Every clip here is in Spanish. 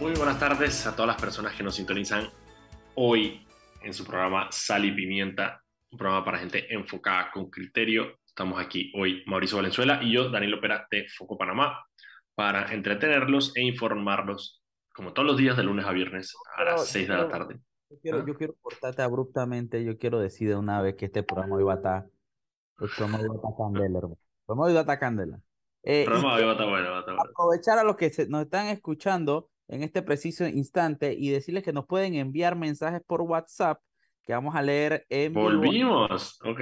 Muy buenas tardes a todas las personas que nos sintonizan hoy en su programa Sal y Pimienta, un programa para gente enfocada con criterio. Estamos aquí hoy Mauricio Valenzuela y yo, Daniel Opera de Foco Panamá, para entretenerlos e informarlos, como todos los días de lunes a viernes a las 6 de la tarde. Yo quiero, yo quiero cortarte abruptamente, yo quiero decir de una vez que este programa hoy va a estar, el programa hoy va a estar candela, hermano. El programa va a estar candela. Eh, programa va a estar bueno, va a estar bueno. aprovechar a los que se- nos están escuchando en este preciso instante y decirles que nos pueden enviar mensajes por WhatsApp que vamos a leer en vivo. Volvimos, ok.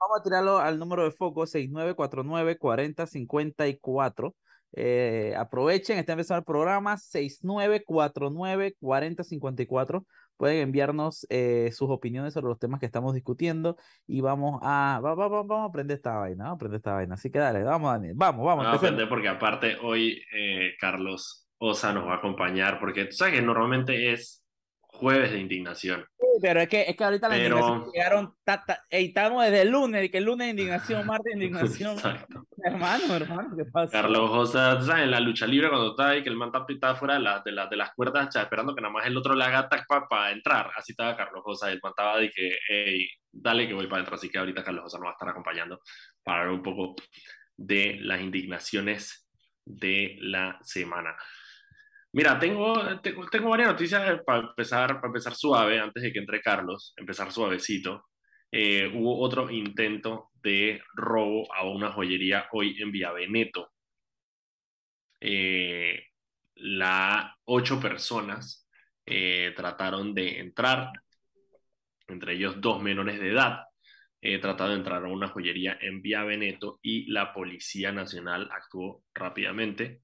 Vamos a tirarlo al número de foco 6949-4054. Eh, aprovechen, está empezando el programa 6949-4054. Pueden enviarnos eh, sus opiniones sobre los temas que estamos discutiendo y vamos a, va- va- va- vamos a aprender esta vaina, vamos a aprender esta vaina. Así que dale, vamos, Daniel, vamos, vamos. Vamos a aprender porque aparte hoy eh, Carlos Osa nos va a acompañar porque tú sabes que normalmente es jueves de indignación. Sí, Pero es que, es que ahorita la Pero- indignación llegaron, ta, ta- ey, estamos desde el lunes, que el lunes de indignación, martes de indignación. Hermano, hermano, ¿qué pasa? Carlos Osa, tú sabes, en la lucha libre cuando está ahí, que el man está fuera de, la- de, la- de las cuerdas, ya, esperando que nada más el otro le haga tac para entrar. Así estaba Carlos Osa, el man estaba de que, hey, dale que voy para adentro. Así que ahorita Carlos Osa nos va a estar acompañando para hablar un poco de las indignaciones de la semana. Mira, tengo, tengo, tengo varias noticias para empezar, para empezar suave, antes de que entre Carlos, empezar suavecito. Eh, hubo otro intento de robo a una joyería hoy en Vía Veneto. Eh, la ocho personas eh, trataron de entrar, entre ellos dos menores de edad, eh, de entrar a una joyería en Vía Veneto y la Policía Nacional actuó rápidamente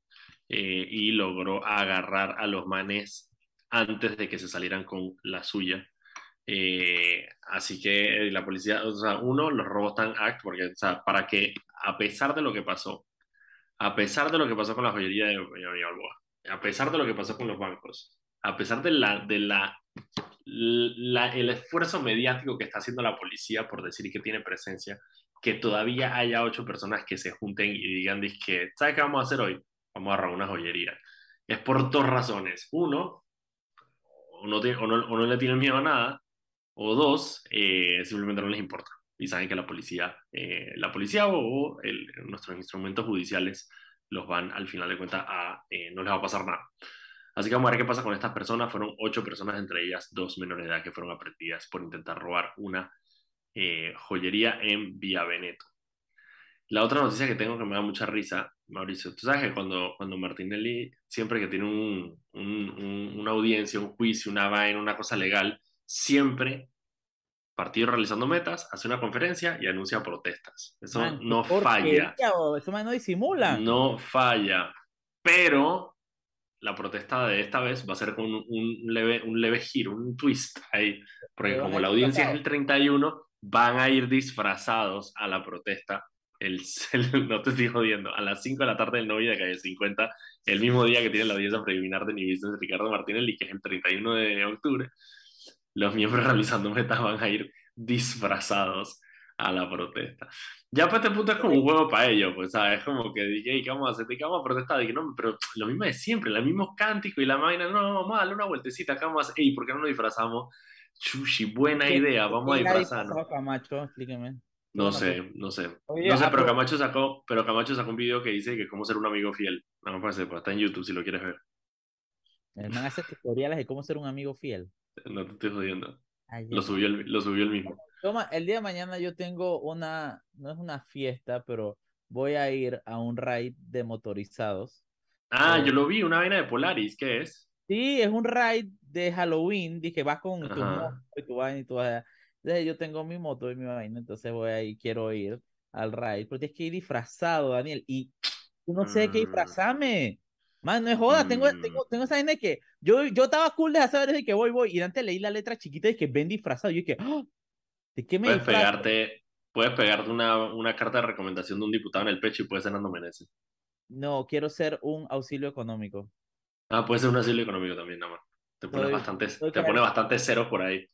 eh, y logró agarrar a los manes antes de que se salieran con la suya. Eh, así que eh, la policía, o sea, uno, los robos están act, porque, o sea, para que, a pesar de lo que pasó, a pesar de lo que pasó con la joyería de, Balboa, a pesar de lo que pasó con los bancos, a pesar de la, de la, la, el esfuerzo mediático que está haciendo la policía por decir que tiene presencia, que todavía haya ocho personas que se junten y digan, que, ¿sabes qué vamos a hacer hoy? Vamos a robar una joyería. Es por dos razones. Uno, o no le tienen miedo a nada, o dos, eh, simplemente no les importa. Y saben que la policía, eh, la policía o el- nuestros instrumentos judiciales los van al final de cuentas a, eh, no les va a pasar nada. Así que vamos a ver qué pasa con estas personas. Fueron ocho personas, entre ellas dos menores de edad que fueron aprendidas por intentar robar una eh, joyería en Vía Veneto. La otra noticia que tengo que me da mucha risa, Mauricio, tú sabes que cuando, cuando Martinelli, siempre que tiene un, un- un- una audiencia, un juicio, una vaina, una cosa legal, siempre, partido realizando metas, hace una conferencia y anuncia protestas. Eso Man, no falla, Eso más no disimulan. no falla. Pero la protesta de esta vez va a ser con un, un leve, un leve giro, un twist ahí, porque como la audiencia es el 31, van a ir disfrazados a la protesta. El, el- no te estoy jodiendo, a las 5 de la tarde del novio de calle 50, el mismo día que tiene la audiencia preliminar de Nivistas de Ricardo Martinelli, que es el 31 de octubre, los miembros realizando metas van a ir disfrazados a la protesta. Ya para este punto es como un juego para ellos, pues, ¿sabes? Es como que dije, ¿qué vamos a hacer? ¿Qué vamos a protestar? Dije, no, pero lo mismo de siempre, los mismos cánticos y la vaina, no, vamos a darle una vueltecita, acá vamos a hacer, ey, ¿por qué no nos disfrazamos? Chushi, buena ¿Qué- idea, vamos a disfrazarnos. Camacho? Explíqueme. No sé, no sé. Oye, No sé, pero Camacho sacó, pero Camacho sacó un video que dice que cómo ser un amigo fiel. No me parece, pues está en YouTube si lo quieres ver. El man hace tutoriales de cómo ser un amigo fiel. No te estoy jodiendo. Ay, Lo subió el, lo subió el mismo. Toma, el día de mañana yo tengo una, no es una fiesta, pero voy a ir a un raid de motorizados. Ah, yo lo vi, una vaina de Polaris, ¿qué es? Sí, es un raid de Halloween. Dije, vas con tu Ajá. y tu vaina y tu vaina. Yo tengo mi moto y mi vaina, entonces voy ahí, quiero ir al raid, pero tienes que ir disfrazado, Daniel, y yo no sé de qué Mm. disfrazarme. Man, no es joda, tengo, Mm. tengo, tengo esa vaina de que yo, yo estaba cool de saber de que voy, voy, y antes leí la letra chiquita de que ven disfrazado, y yo dije, ¡Ah! ¿de qué me Puedes disfrazo? pegarte, puedes pegarte una, una carta de recomendación de un diputado en el pecho y puedes ser Nando Meneses. No, quiero ser un auxilio económico. Ah, puede ser un asilo económico también, nada más. Te pones Soy- bastante, soy te pone bastante ceros por ahí.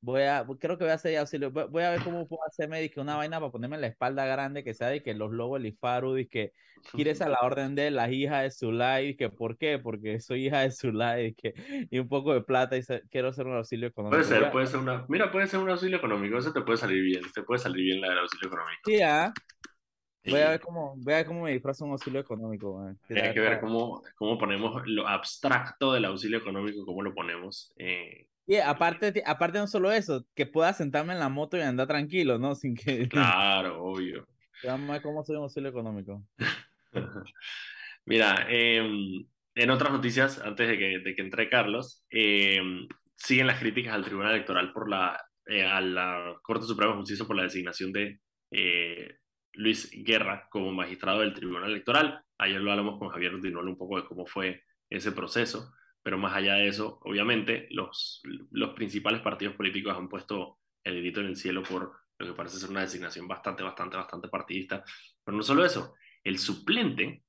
Voy a, creo que voy a hacer auxilio. Voy, a ver cómo puedo hacerme que una vaina para ponerme en la espalda grande, que sea de que los lobos Lifaru, y que quieres a la orden de las hijas de Zulay, que ¿por qué? Porque soy hija de Zulay, que y un poco de plata y quiero hacer un auxilio económico. Puede ser, puede ser una, mira, puede ser un auxilio económico, eso te puede salir bien, te puede salir bien la del auxilio económico. Sí, ¿ah? Voy a ver cómo, voy a ver cómo me disfrazo un auxilio económico. Hay que ver cómo, cómo ponemos lo abstracto del auxilio económico, cómo lo ponemos. Eh, y aparte, aparte no solo eso, que pueda sentarme en la moto y andar tranquilo, ¿no? Sin que... Claro, obvio. Vamos a ver cómo soy un auxilio económico. Mira, em, en otras noticias, antes de que, de que entre Carlos, em, siguen las críticas al Tribunal Electoral por la, eh, a la Corte Suprema de Justicia por la designación de eh, Luis Guerra como magistrado del Tribunal Electoral. Ayer lo hablamos con Javier Rutinuel un poco de cómo fue ese proceso pero más allá de eso, obviamente, los, los principales partidos políticos han puesto el grito en el cielo por lo que parece ser una designación bastante, bastante, bastante partidista. Pero no solo eso, el suplente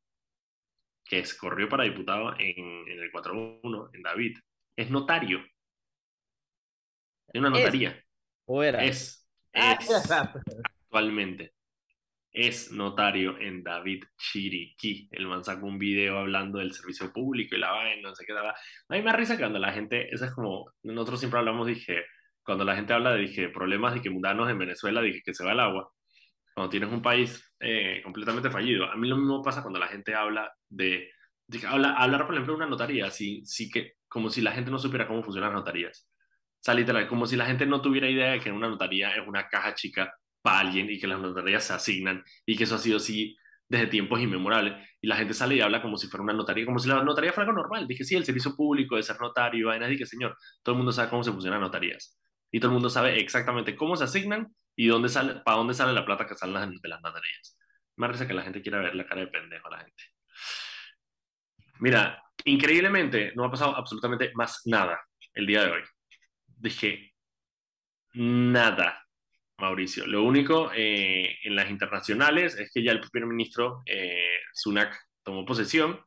que corrió para diputado en, en el 4-1, en David, es notario. Es una notaría. ¿O era? Es, ah, es actualmente es notario en David Chiriquí. El man sacó un video hablando del servicio público y la vaina, no sé qué. A mí me risa cuando la gente, eso es como, nosotros siempre hablamos, dije, cuando la gente habla de dije, problemas de que mundanos en Venezuela, dije que se va el agua. Cuando tienes un país eh, completamente fallido. A mí lo mismo pasa cuando la gente habla de, habla, hablar, por ejemplo, de una notaría, sí, sí que, como si la gente no supiera cómo funcionan las notarías. O sea, literal, como si la gente no tuviera idea de que una notaría es una caja chica para alguien y que las notarías se asignan y que eso ha sido así desde tiempos inmemorables. Y la gente sale y habla como si fuera una notaría, como si la notaría fuera algo normal. Dije, sí, el servicio público de ser notario, nadie que señor, todo el mundo sabe cómo se funcionan notarías. Y todo el mundo sabe exactamente cómo se asignan y dónde sale, para dónde sale la plata que salen de las notarías. Me parece que la gente quiera ver la cara de pendejo a la gente. Mira, increíblemente no ha pasado absolutamente más nada el día de hoy. Dije, nada Mauricio. Lo único eh, en las internacionales es que ya el primer ministro eh, Sunak tomó posesión,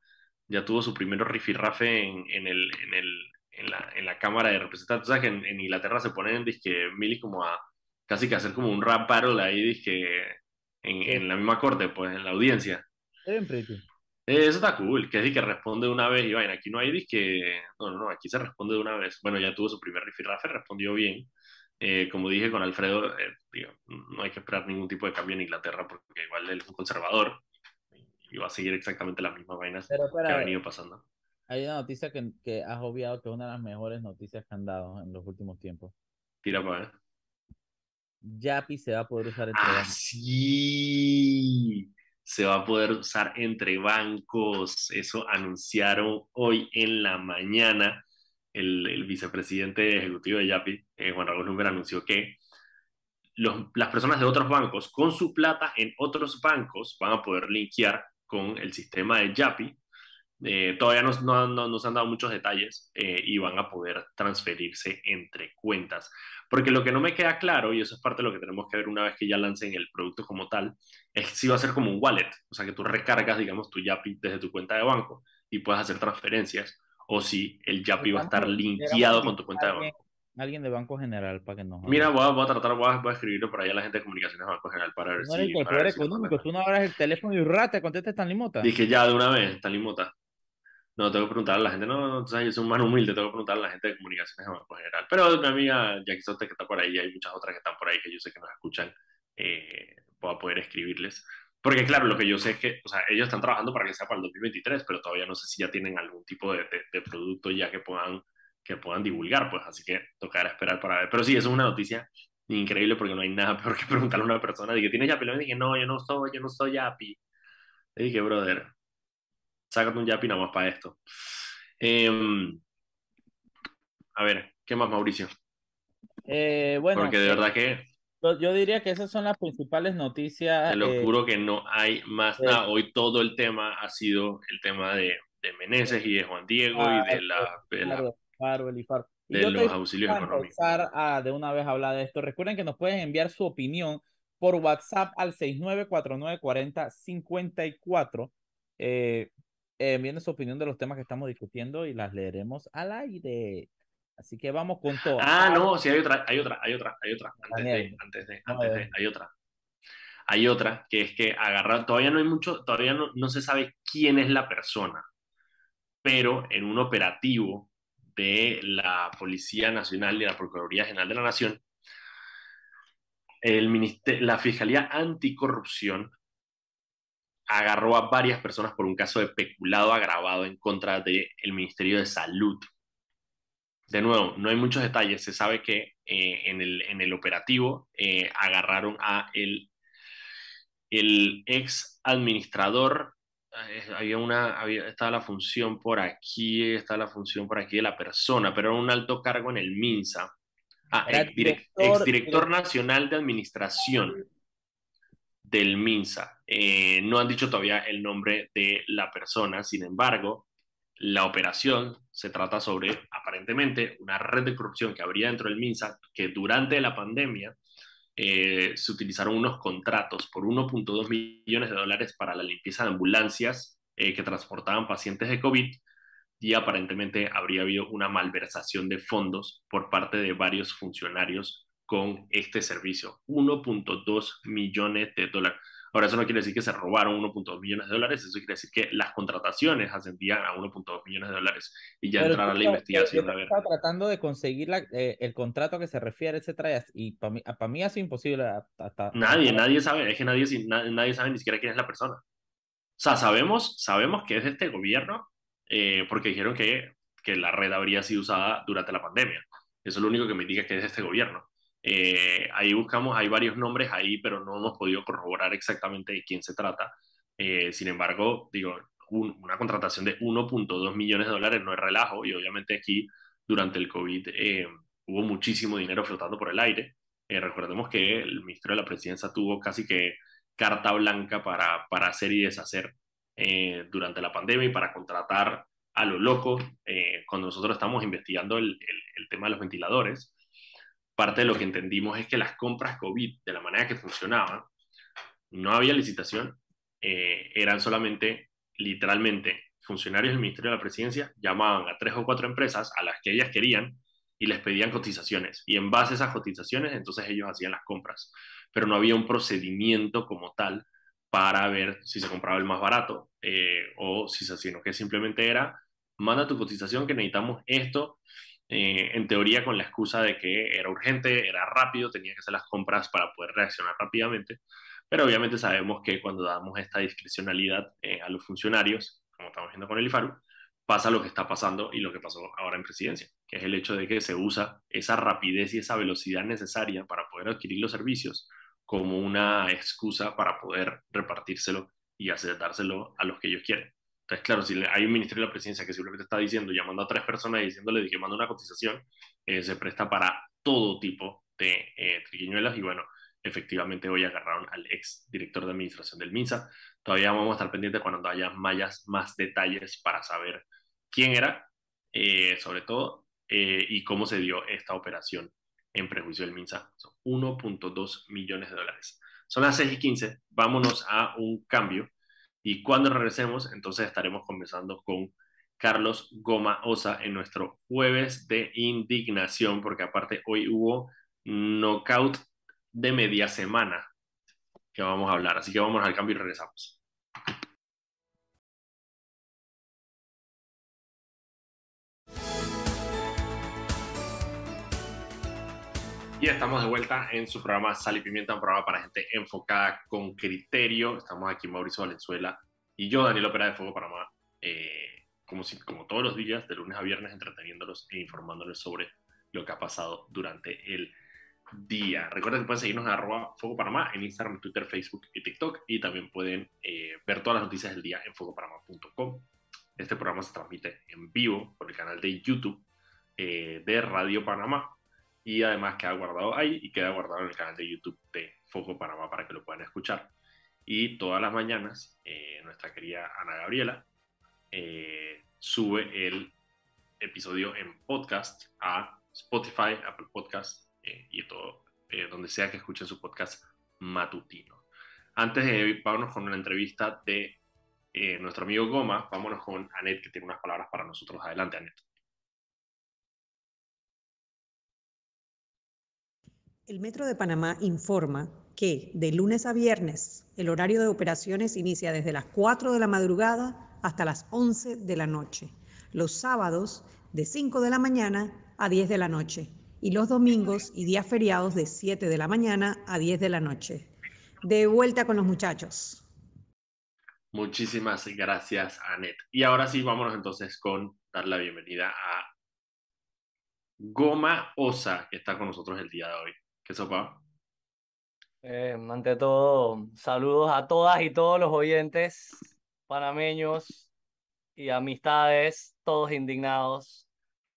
ya tuvo su primer rifirrafe en, en, el, en, el, en, la, en la Cámara de Representantes. O sea que en, Inglaterra se ponen, dizque, Mili como a casi que hacer como un rap battle ahí, dizque, en, en la misma corte, pues, en la audiencia. Siempre, eso está cool, que es que responde una vez y vaina. Aquí no hay que no, no, no, aquí se responde de una vez. Bueno, ya tuvo su primer rifirrafe, respondió bien. Eh, como dije con Alfredo, eh, no hay que esperar ningún tipo de cambio en Inglaterra porque igual él es un conservador y va a seguir exactamente las mismas vainas que ha venido pasando. Hay una noticia que, que, has obviado que es una de las mejores noticias que han dado en los últimos tiempos. Tira para ver. Yapi se va a poder usar entre ah, bancos. Sí, se va a poder usar entre bancos. Eso anunciaron hoy en la mañana el, vicepresidente ejecutivo de Yapi, eh, Juan Raúl Lumber, anunció que las personas de otros bancos con su plata en otros bancos van a poder linkear con el sistema de Yapi. Eh, todavía no, no, no, nos han dado muchos detalles eh, y van a poder transferirse entre cuentas. Porque lo que no me queda claro, y eso es parte de lo que tenemos que ver una vez que ya lancen el producto como tal, es si va a ser como un wallet, o sea, que tú recargas, digamos, tu Yapi desde tu cuenta de banco y puedes hacer transferencias o si el Yapi va a estar linkeado con tu cuenta de banco. Alguien de Banco General para que nos. Mira, voy a, voy a tratar, voy a, voy a, escribirlo por ahí a la gente de comunicaciones de Banco General para ver no si. No eres económico, tú no abras el teléfono y rata, contesta esta limota. Dije ya de una vez, esta limota. No, tengo que preguntar a la gente, no, no, yo soy un humano humilde, tengo que preguntar a la gente de comunicaciones de Banco General. Pero mi amiga Jackie Sote, que está por ahí, hay muchas otras que están por ahí que yo sé que nos escuchan, eh, puedo poder escribirles. Porque claro, lo que yo sé es que, o sea, ellos están trabajando para que sea para el 2023, pero todavía no sé si ya tienen algún tipo de, de, producto ya que puedan, que puedan divulgar, pues así que tocará esperar para ver. Pero sí, eso es una noticia increíble porque no hay nada peor que preguntarle a una persona, dije, ¿tienes Yapi? Le dije, no, yo no soy, yo no soy Yapi. Le dije, brother, sácate un Yapi nada más para esto. Em, a ver, ¿qué más, Mauricio? Eh, bueno, porque de verdad que yo diría que esas son las principales noticias. Te lo eh, juro que no hay más nada. Hoy todo el tema ha sido el tema de, de Meneses y de Juan Diego y de la, de, la, de los auxilios económicos. A de una vez hablar de esto. Recuerden que nos pueden enviar su opinión por WhatsApp al 69494054. Eh, envíen su opinión de los temas que estamos discutiendo y las leeremos al aire. Así que vamos con todo. Ah, no, sí, hay otra, hay otra, hay otra, hay otra. Antes de, antes de, antes de, hay otra. Hay otra que es que agarrar, todavía no hay mucho, todavía no, no se sabe quién es la persona, pero en un operativo de la Policía Nacional y la Procuraduría General de la Nación, el la Fiscalía Anticorrupción agarró a varias personas por un caso de peculado agravado en contra del Ministerio de Salud. De nuevo, no hay muchos detalles. Se sabe que eh, en, el, en, el, operativo eh, agarraron a el, el ex administrador. Eh, había una, había, estaba la función por aquí, estaba la función por aquí de la persona, pero era un alto cargo en el MINSA. Ah, ex director nacional de administración del MINSA. Eh, no han dicho todavía el nombre de la persona, sin embargo, la operación se trata sobre, aparentemente, una red de corrupción que habría dentro del MINSA, que durante la pandemia eh, se utilizaron unos contratos por 1.2 millones de dólares para la limpieza de ambulancias eh, que transportaban pacientes de COVID y aparentemente habría habido una malversación de fondos por parte de varios funcionarios con este servicio. 1.2 millones de dólares. Ahora, eso no quiere decir que se robaron 1.2 millones de dólares, eso quiere decir que las contrataciones ascendían a 1.2 millones de dólares y ya entrar a la investigación. Yo estaba tratando de conseguir la, eh, el contrato a que se refiere, etcétera, y para mí, para mí ha sido imposible. Hasta, nadie, nadie sabe, es que nadie, nadie sabe ni siquiera quién es la persona. O sea, sabemos, sabemos que es de este gobierno, eh, porque dijeron que, que la red habría sido usada durante la pandemia. Eso es lo único que me indica que es de este gobierno. Eh, ahí buscamos, hay varios nombres ahí, pero no hemos podido corroborar exactamente de quién se trata. Eh, sin embargo, digo, una contratación de 1.2 millones de dólares no es relajo y obviamente aquí durante el COVID eh, hubo muchísimo dinero flotando por el aire. recordemos que el ministro de la presidencia tuvo casi que carta blanca para, para hacer y deshacer durante la pandemia y para contratar a lo loco cuando nosotros estamos investigando el, el, el tema de los ventiladores parte de lo que entendimos es que las compras COVID, de la manera que funcionaban, no había licitación, eh, eran solamente, literalmente, funcionarios del Ministerio de la Presidencia llamaban a tres o cuatro empresas a las que ellas querían y les pedían cotizaciones. Y en base a esas cotizaciones, entonces ellos hacían las compras. Pero no había un procedimiento como tal para ver si se compraba el más barato eh, o si se sino que simplemente era, manda tu cotización que necesitamos esto eh, en teoría con la excusa de que era urgente, era rápido, tenía que hacer las compras para poder reaccionar rápidamente, pero obviamente sabemos que cuando damos esta discrecionalidad eh, a los funcionarios, como estamos viendo con el IFARU, pasa lo que está pasando y lo que pasó ahora en presidencia, que es el hecho de que se usa esa rapidez y esa velocidad necesaria para poder adquirir los servicios como una excusa para poder repartírselo y hacer, dárselo a los que ellos quieren. Entonces, claro, si hay un ministerio de la presidencia que simplemente está diciendo, llamando a tres personas y diciéndole que manda una cotización, eh, se presta para todo tipo de eh, triquiñuelas y bueno, efectivamente hoy agarraron al ex director de administración del MINSA. Todavía vamos a estar pendientes cuando haya mayas, más detalles para saber quién era, eh, sobre todo, y cómo se dio esta operación en prejuicio del MINSA. Son 1.2 millones de dólares. Son las 6 y 15, vámonos a un cambio y cuando regresemos, entonces estaremos conversando con Carlos Goma Osa en nuestro jueves de indignación, porque aparte hoy hubo knockout de media semana que vamos a hablar. Así que vamos al cambio y regresamos. Y estamos de vuelta en su programa Sal y Pimienta, un programa para gente enfocada con criterio. Estamos aquí Mauricio Valenzuela y yo, Daniel Opera de Fuego Panamá, eh, como, si, como todos los días, de lunes a viernes, entreteniéndolos e informándoles sobre lo que ha pasado durante el día. Recuerden que pueden seguirnos en arroba Fuego Panamá en Instagram, Twitter, Facebook y TikTok y también pueden eh, ver todas las noticias del día en fuegopanamá.com. Este programa se transmite en vivo por el canal de YouTube eh, de Radio Panamá y además queda guardado ahí y queda guardado en el canal de YouTube de Foco Panamá para que lo puedan escuchar. Y todas las mañanas eh, nuestra querida Ana Gabriela eh, sube el episodio en podcast a Spotify, Apple Podcast eh, y todo, donde sea que escuchen su podcast matutino. Antes de vámonos con una entrevista de nuestro amigo Goma, vámonos con Anet, que tiene unas palabras para nosotros. Adelante, Anet. El Metro de Panamá informa que de lunes a viernes el horario de operaciones inicia desde las 4 de la madrugada hasta las 11 de la noche. Los sábados de 5 de la mañana a 10 de la noche y los domingos y días feriados de 7 de la mañana a 10 de la noche. De vuelta con los muchachos. Muchísimas gracias, Anet. Y ahora sí, vámonos entonces con dar la bienvenida a Goma Osa, que está con nosotros el día de hoy. ¿Qué sopa? Eh, ante todo, saludos a todas y todos los oyentes panameños y amistades, todos indignados.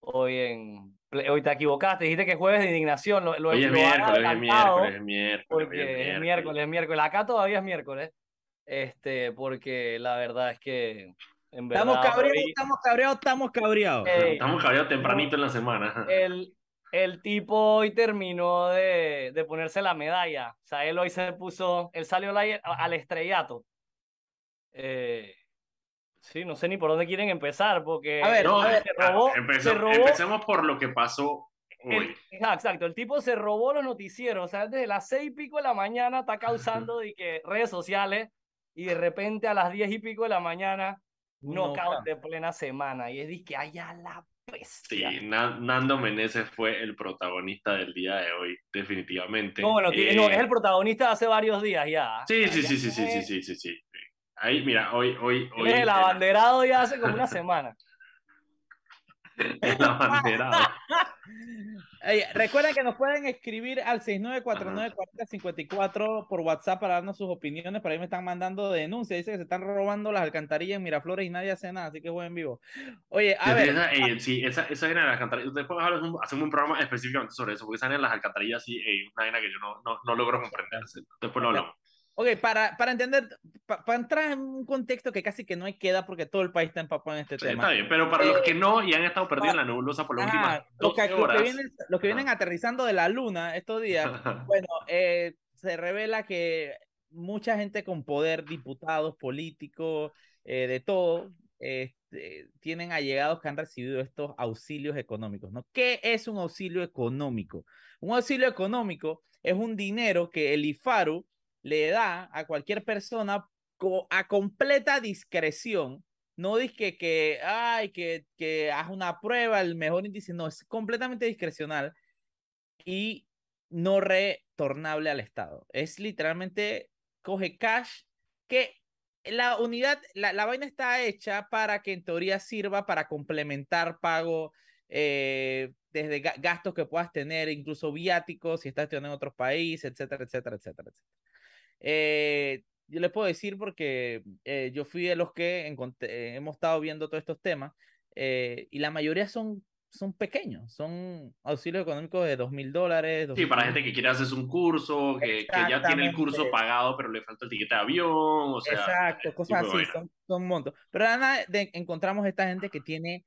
Hoy en hoy te equivocaste, dijiste que jueves de indignación. Lo, lo, hoy es miércoles, es miércoles, es miércoles. Porque es miércoles, es miércoles. Acá todavía es miércoles. Este, porque la verdad es que en verdad, estamos cabreados, estamos cabreados, estamos cabreados. estamos cabreados tempranito en la semana. El, el tipo hoy terminó de, de, ponerse la medalla. O sea, él hoy se puso, él salió al estrellato. Eh, sí, no sé ni por dónde quieren empezar, porque a ver, se robó, se robó, empecemos por lo que pasó hoy. exacto, el tipo se robó los noticieros, o sea, desde las seis y pico de la mañana está causando de que redes sociales y de repente a las diez y pico de la mañana knockout de plena semana y es de que haya la Sí, Nando Meneses fue el protagonista del día de hoy, definitivamente. No, bueno, es eh, el protagonista de hace varios días ya. Sí, ah, sí, sí, sí, sí, sí, sí, sí, sí. Ahí, mira, hoy, hoy, hoy. Es el abanderado ya hace como una semana. abanderado. recuerden que nos pueden escribir al 69494054 por WhatsApp para darnos sus opiniones. Por ahí me están mandando denuncias. Dice que se están robando las alcantarillas en Miraflores y nadie hace nada, así que voy en vivo. Oye, a ver. Esa, eh, sí, esa, esa de las alcantarillas. Después hacemos un programa específicamente sobre eso, porque salen las alcantarillas y eh, una vaina que yo no, no, no logro comprender. Después lo hablamos. Ok, para, para entender, para entrar en un contexto que casi que no hay queda porque todo el país está empapado en este sí, tema. Está bien, pero para los que no y han estado perdidos en la nebulosa por las últimas dos que, horas. Los que, vienen, los que vienen aterrizando de la luna estos días, bueno, eh, se revela que mucha gente con poder, diputados, políticos, eh, de todo, este, tienen allegados que han recibido estos auxilios económicos, ¿no? ¿Qué es un auxilio económico? Un auxilio económico es un dinero que el IFARU le da a cualquier persona a completa discreción. No dice que, ay, que, que haz una prueba, el mejor índice, no, es completamente discrecional y no retornable al Estado. Es literalmente coge cash que la unidad, la, la vaina está hecha para que en teoría sirva para complementar pago eh, desde gastos que puedas tener, incluso viáticos, si estás estudiando en otros países, etcétera, etcétera, etcétera, etcétera. Eh, yo les puedo decir porque eh, yo fui de los que eh, hemos estado viendo todos estos temas y la mayoría son, son pequeños, son auxilios económicos de dos mil dólares. Sí, para gente que quiere hacer un curso, que, que, ya tiene el curso pagado, pero le falta el tiquete de avión, o sea. Exacto, cosas así, son, son montos. Pero nada, de, encontramos esta gente que tiene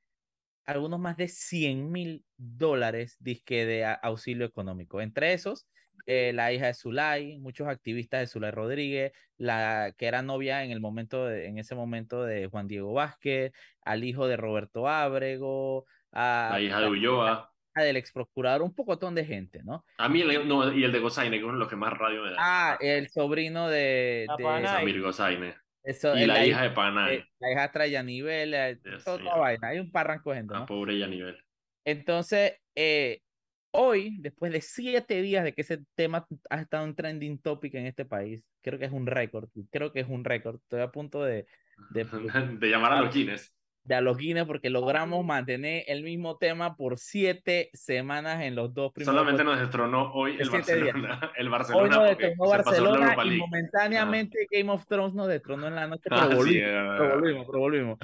algunos más de 100 mil dólares de auxilio económico. Entre esos, eh, la hija de Zulay, muchos activistas de Zulay Rodríguez, la que era novia en el momento en ese momento de Juan Diego Vázquez, al hijo de Roberto Ábrego, a la hija de Ulloa, del ex procurador, un pocotón de gente, ¿no? A mí el, no, y el de Gozaine, que es lo que más radio me da. Ah, el sobrino de, de Samir Gozaine. y la, hija de Panay. Eh, la hija trae Yanivel, eh, toda vaina. Hay un parranco de gente. La pobre Yanivel. Entonces, eh, hoy, después de siete días de que ese tema ha estado en trending topic en este país, creo que es un récord, creo que es un récord, estoy a punto de... De, de llamar a los Guinness. De a los Guinness porque logramos mantener el mismo tema por siete semanas en los dos primeros... Solamente nos destronó hoy el Barcelona, el Barcelona. Hoy nos destronó Barcelona y momentáneamente Game of Thrones nos destronó en la noche, pero, volvimos, volvimos, pero volvimos.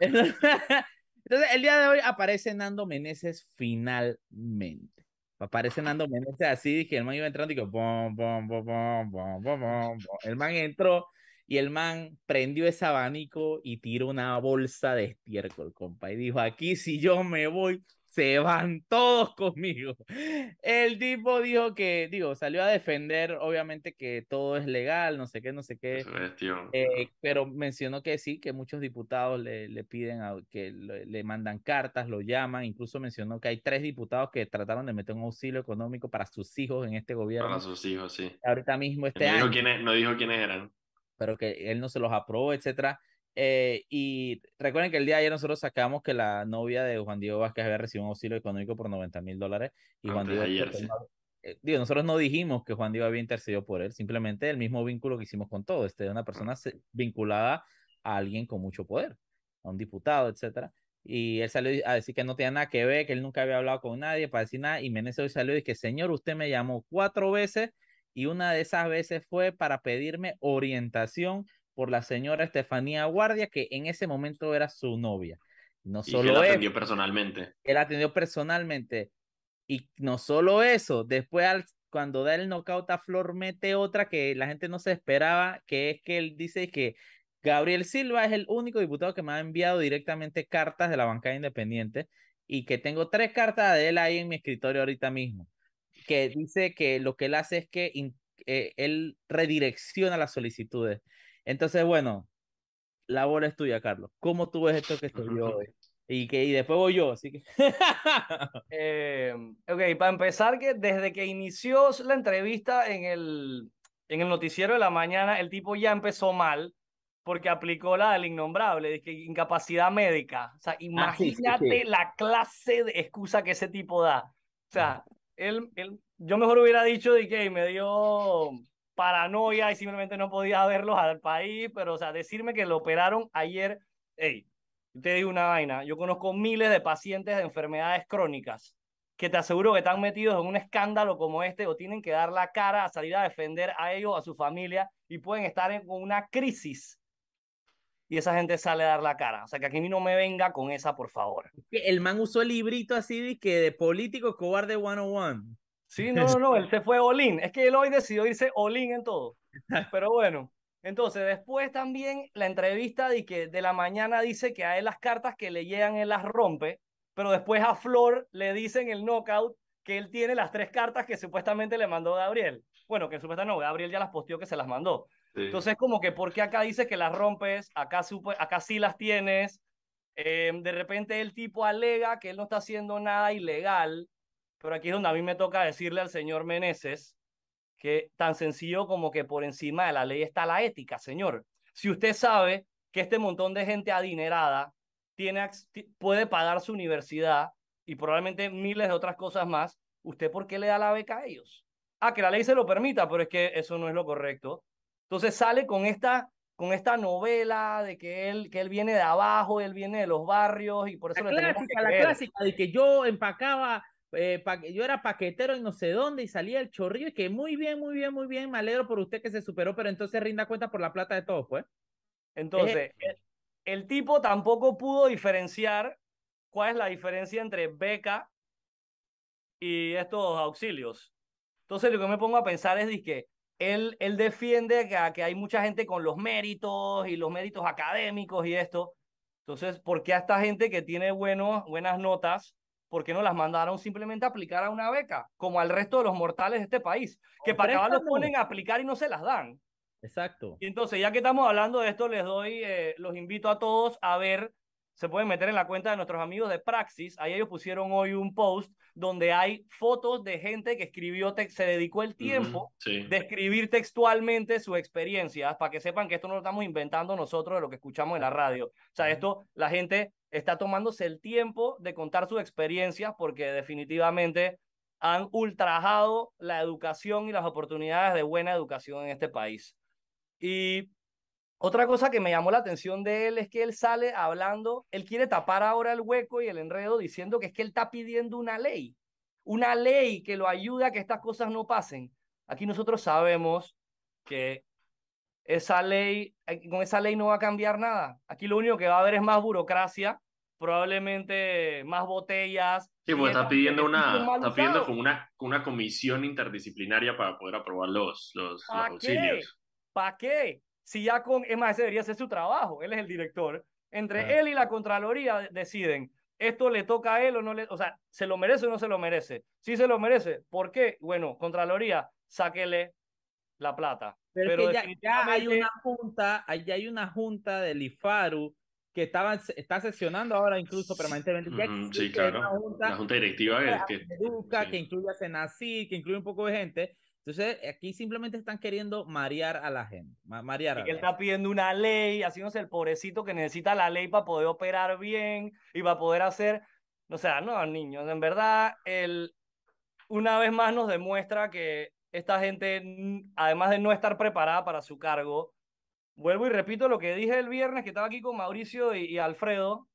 Entonces, el día de hoy aparece Nando Meneses finalmente. Aparece Nando Meneses así, dije, el man iba entrando y que bom, bom, bom, bom, bom, bom, bom. El man entró y el man prendió ese abanico y tiró una bolsa de estiércol, compa. Y dijo, aquí si yo me voy, se van todos conmigo. El tipo dijo que, digo, salió a defender, obviamente, que todo es legal, no sé qué, no sé qué. Eh, pero mencionó que sí, que muchos diputados le, le piden a, que le, mandan cartas, lo llaman, incluso mencionó que hay tres diputados que trataron de meter un auxilio económico para sus hijos en este gobierno. Para sus hijos, sí. Ahorita mismo este no año. Dijo quiénes, no dijo quiénes eran. Pero que él no se los aprobó, etcétera. Eh, y recuerden que el día de ayer nosotros sacamos que la novia de Juan Diego Vázquez había recibido un auxilio económico por 90 mil dólares. Y Juan Diego. Ayer, eh, digo, nosotros no dijimos que Juan Diego había intercedido por él, simplemente el mismo vínculo que hicimos con todo. Este, una persona vinculada a alguien con mucho poder, a un diputado, etcétera. Y él salió a decir que no tenía nada que ver, que él nunca había hablado con nadie para decir nada. Y Meneses hoy salió y que, señor, usted me llamó cuatro veces y una de esas veces fue para pedirme orientación por la señora Estefanía Guardia, que en ese momento era su novia. No solo él atendió personalmente. Él atendió personalmente. Y no solo eso, después cuando da el knockout a Flor mete otra que la gente no se esperaba, que es que él dice que Gabriel Silva es el único diputado que me ha enviado directamente cartas de la bancada independiente y que tengo tres cartas de él ahí en mi escritorio ahorita mismo, que dice que lo que él hace es que eh, él redirecciona las solicitudes entonces, bueno, la bola es tuya, Carlos. ¿Cómo tú ves esto que dio hoy? Y, que, y después voy yo, así que... eh, ok, para empezar, que desde que inició la entrevista en el, en el noticiero de la mañana, el tipo ya empezó mal porque aplicó la del innombrable, de que incapacidad médica. O sea, ah, imagínate la clase de excusa que ese tipo da. O sea, él, él, yo mejor hubiera dicho de que me dio paranoia y simplemente no podía verlos al país, pero o sea, decirme que lo operaron ayer, hey, te digo una vaina, yo conozco miles de pacientes de enfermedades crónicas que te aseguro que están metidos en un escándalo como este o tienen que dar la cara a salir a defender a ellos, a su familia y pueden estar en una crisis y esa gente sale a dar la cara. O sea, que aquí no me venga con esa, por favor. El man usó el librito así de que de político cobarde 101. Sí, no, no, no, él se fue Olin. Es que él hoy decidió irse Olin en todo. Pero bueno, entonces después también la entrevista de que de la mañana dice que a él las cartas que le llegan él las rompe, pero después a Flor le dicen el knockout que él tiene las tres cartas que supuestamente le mandó Gabriel. Bueno, que supuestamente no, Gabriel ya las posteó que se las mandó. Entonces, como que, ¿por qué acá dice que las rompes? Acá, acá sí las tienes. Eh, de repente el tipo alega que él no está haciendo nada ilegal pero aquí es donde a mí me toca decirle al señor Meneses que tan sencillo como que por encima de la ley está la ética, señor. Si usted sabe que este montón de gente adinerada tiene, puede pagar su universidad y probablemente miles de otras cosas más, ¿usted por qué le da la beca a ellos? Ah, que la ley se lo permita, pero es que eso no es lo correcto. Entonces sale con esta, con esta novela de que él, que él viene de abajo, él viene de los barrios y por eso la le clásica, La clásica de que yo empacaba eh, yo era paquetero y no sé dónde y salía el chorrillo y que muy bien, muy bien, muy bien, me alegro por usted que se superó, pero entonces rinda cuenta por la plata de todos, pues. Entonces, el, tipo tampoco pudo diferenciar cuál es la diferencia entre beca y estos auxilios. Entonces, lo que me pongo a pensar es que él, él defiende que, que hay mucha gente con los méritos y los méritos académicos y esto. Entonces, ¿por qué a esta gente que tiene buenos, buenas notas ¿por qué no las mandaron simplemente a aplicar a una beca? Como al resto de los mortales de este país, que para acabar los ponen a aplicar y no se las dan. Exacto. Y entonces, ya que estamos hablando de esto, les doy, eh, los invito a todos a ver se pueden meter en la cuenta de nuestros amigos de Praxis. Ahí ellos pusieron hoy un post donde hay fotos de gente que escribió, se dedicó el tiempo de escribir textualmente su experiencia, para que sepan que esto no lo estamos inventando nosotros de lo que escuchamos en la radio. O sea, esto la gente está tomándose el tiempo de contar sus experiencias porque definitivamente han ultrajado la educación y las oportunidades de buena educación en este país. Y otra cosa que me llamó la atención de él es que él sale hablando, él quiere tapar ahora el hueco y el enredo diciendo que es que él está pidiendo una ley, una ley que lo ayude a que estas cosas no pasen. Aquí nosotros sabemos que esa ley, eh, con esa ley no va a cambiar nada. Aquí lo único que va a haber es más burocracia, probablemente más botellas. Sí, pues está pidiendo una, está pidiendo como una, una comisión interdisciplinaria para poder aprobar los, los, auxilios. ¿Para qué? Si ya con, es más, ese debería ser su trabajo, él es el director, entre él y la Contraloría deciden, ¿esto le toca a él o no le, o sea, ¿se lo merece o no se lo merece? Sí se lo merece. ¿Por qué? Bueno, Contraloría, sáquele la plata. Pero, ya, hay una junta, ya hay una junta del IFARU que estaba, está sesionando ahora incluso permanentemente. sí, claro. la junta directiva que, que, que incluye a Senasí, que incluye un poco de gente. Entonces, aquí simplemente están queriendo marear a la gente. Marear y él está pidiendo una ley, haciéndose el pobrecito que necesita la ley para poder operar bien y para poder hacer. O sea, no, niños, en verdad, él una vez más nos demuestra que esta gente, además de no estar preparada para su cargo, vuelvo y repito lo que dije el viernes que estaba aquí con Mauricio y, Alfredo.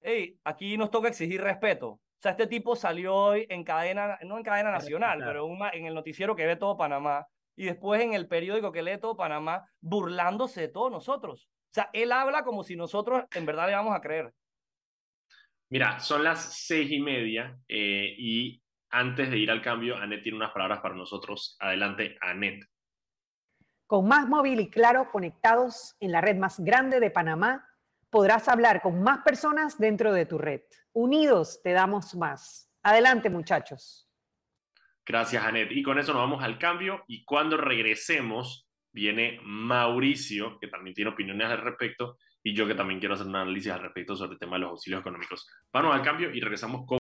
Hey, aquí nos toca exigir respeto. O sea, este tipo salió hoy en cadena, no en cadena nacional, pero en el noticiero que ve todo Panamá y después en el periódico que lee todo Panamá, burlándose de todos nosotros. O sea, él habla como si nosotros en verdad le vamos a creer. Mira, son las seis y media eh, y antes de ir al cambio, Anet tiene unas palabras para nosotros. Adelante, Anet. Con Más Móvil y Claro conectados en la red más grande de Panamá, podrás hablar con más personas dentro de tu red. Unidos te damos más. Adelante, muchachos. Gracias, Anet. Y con eso nos vamos al cambio y cuando regresemos viene Mauricio, que también tiene opiniones al respecto, y yo que también quiero hacer un análisis al respecto sobre el tema de los auxilios económicos. Vamos al cambio y regresamos con...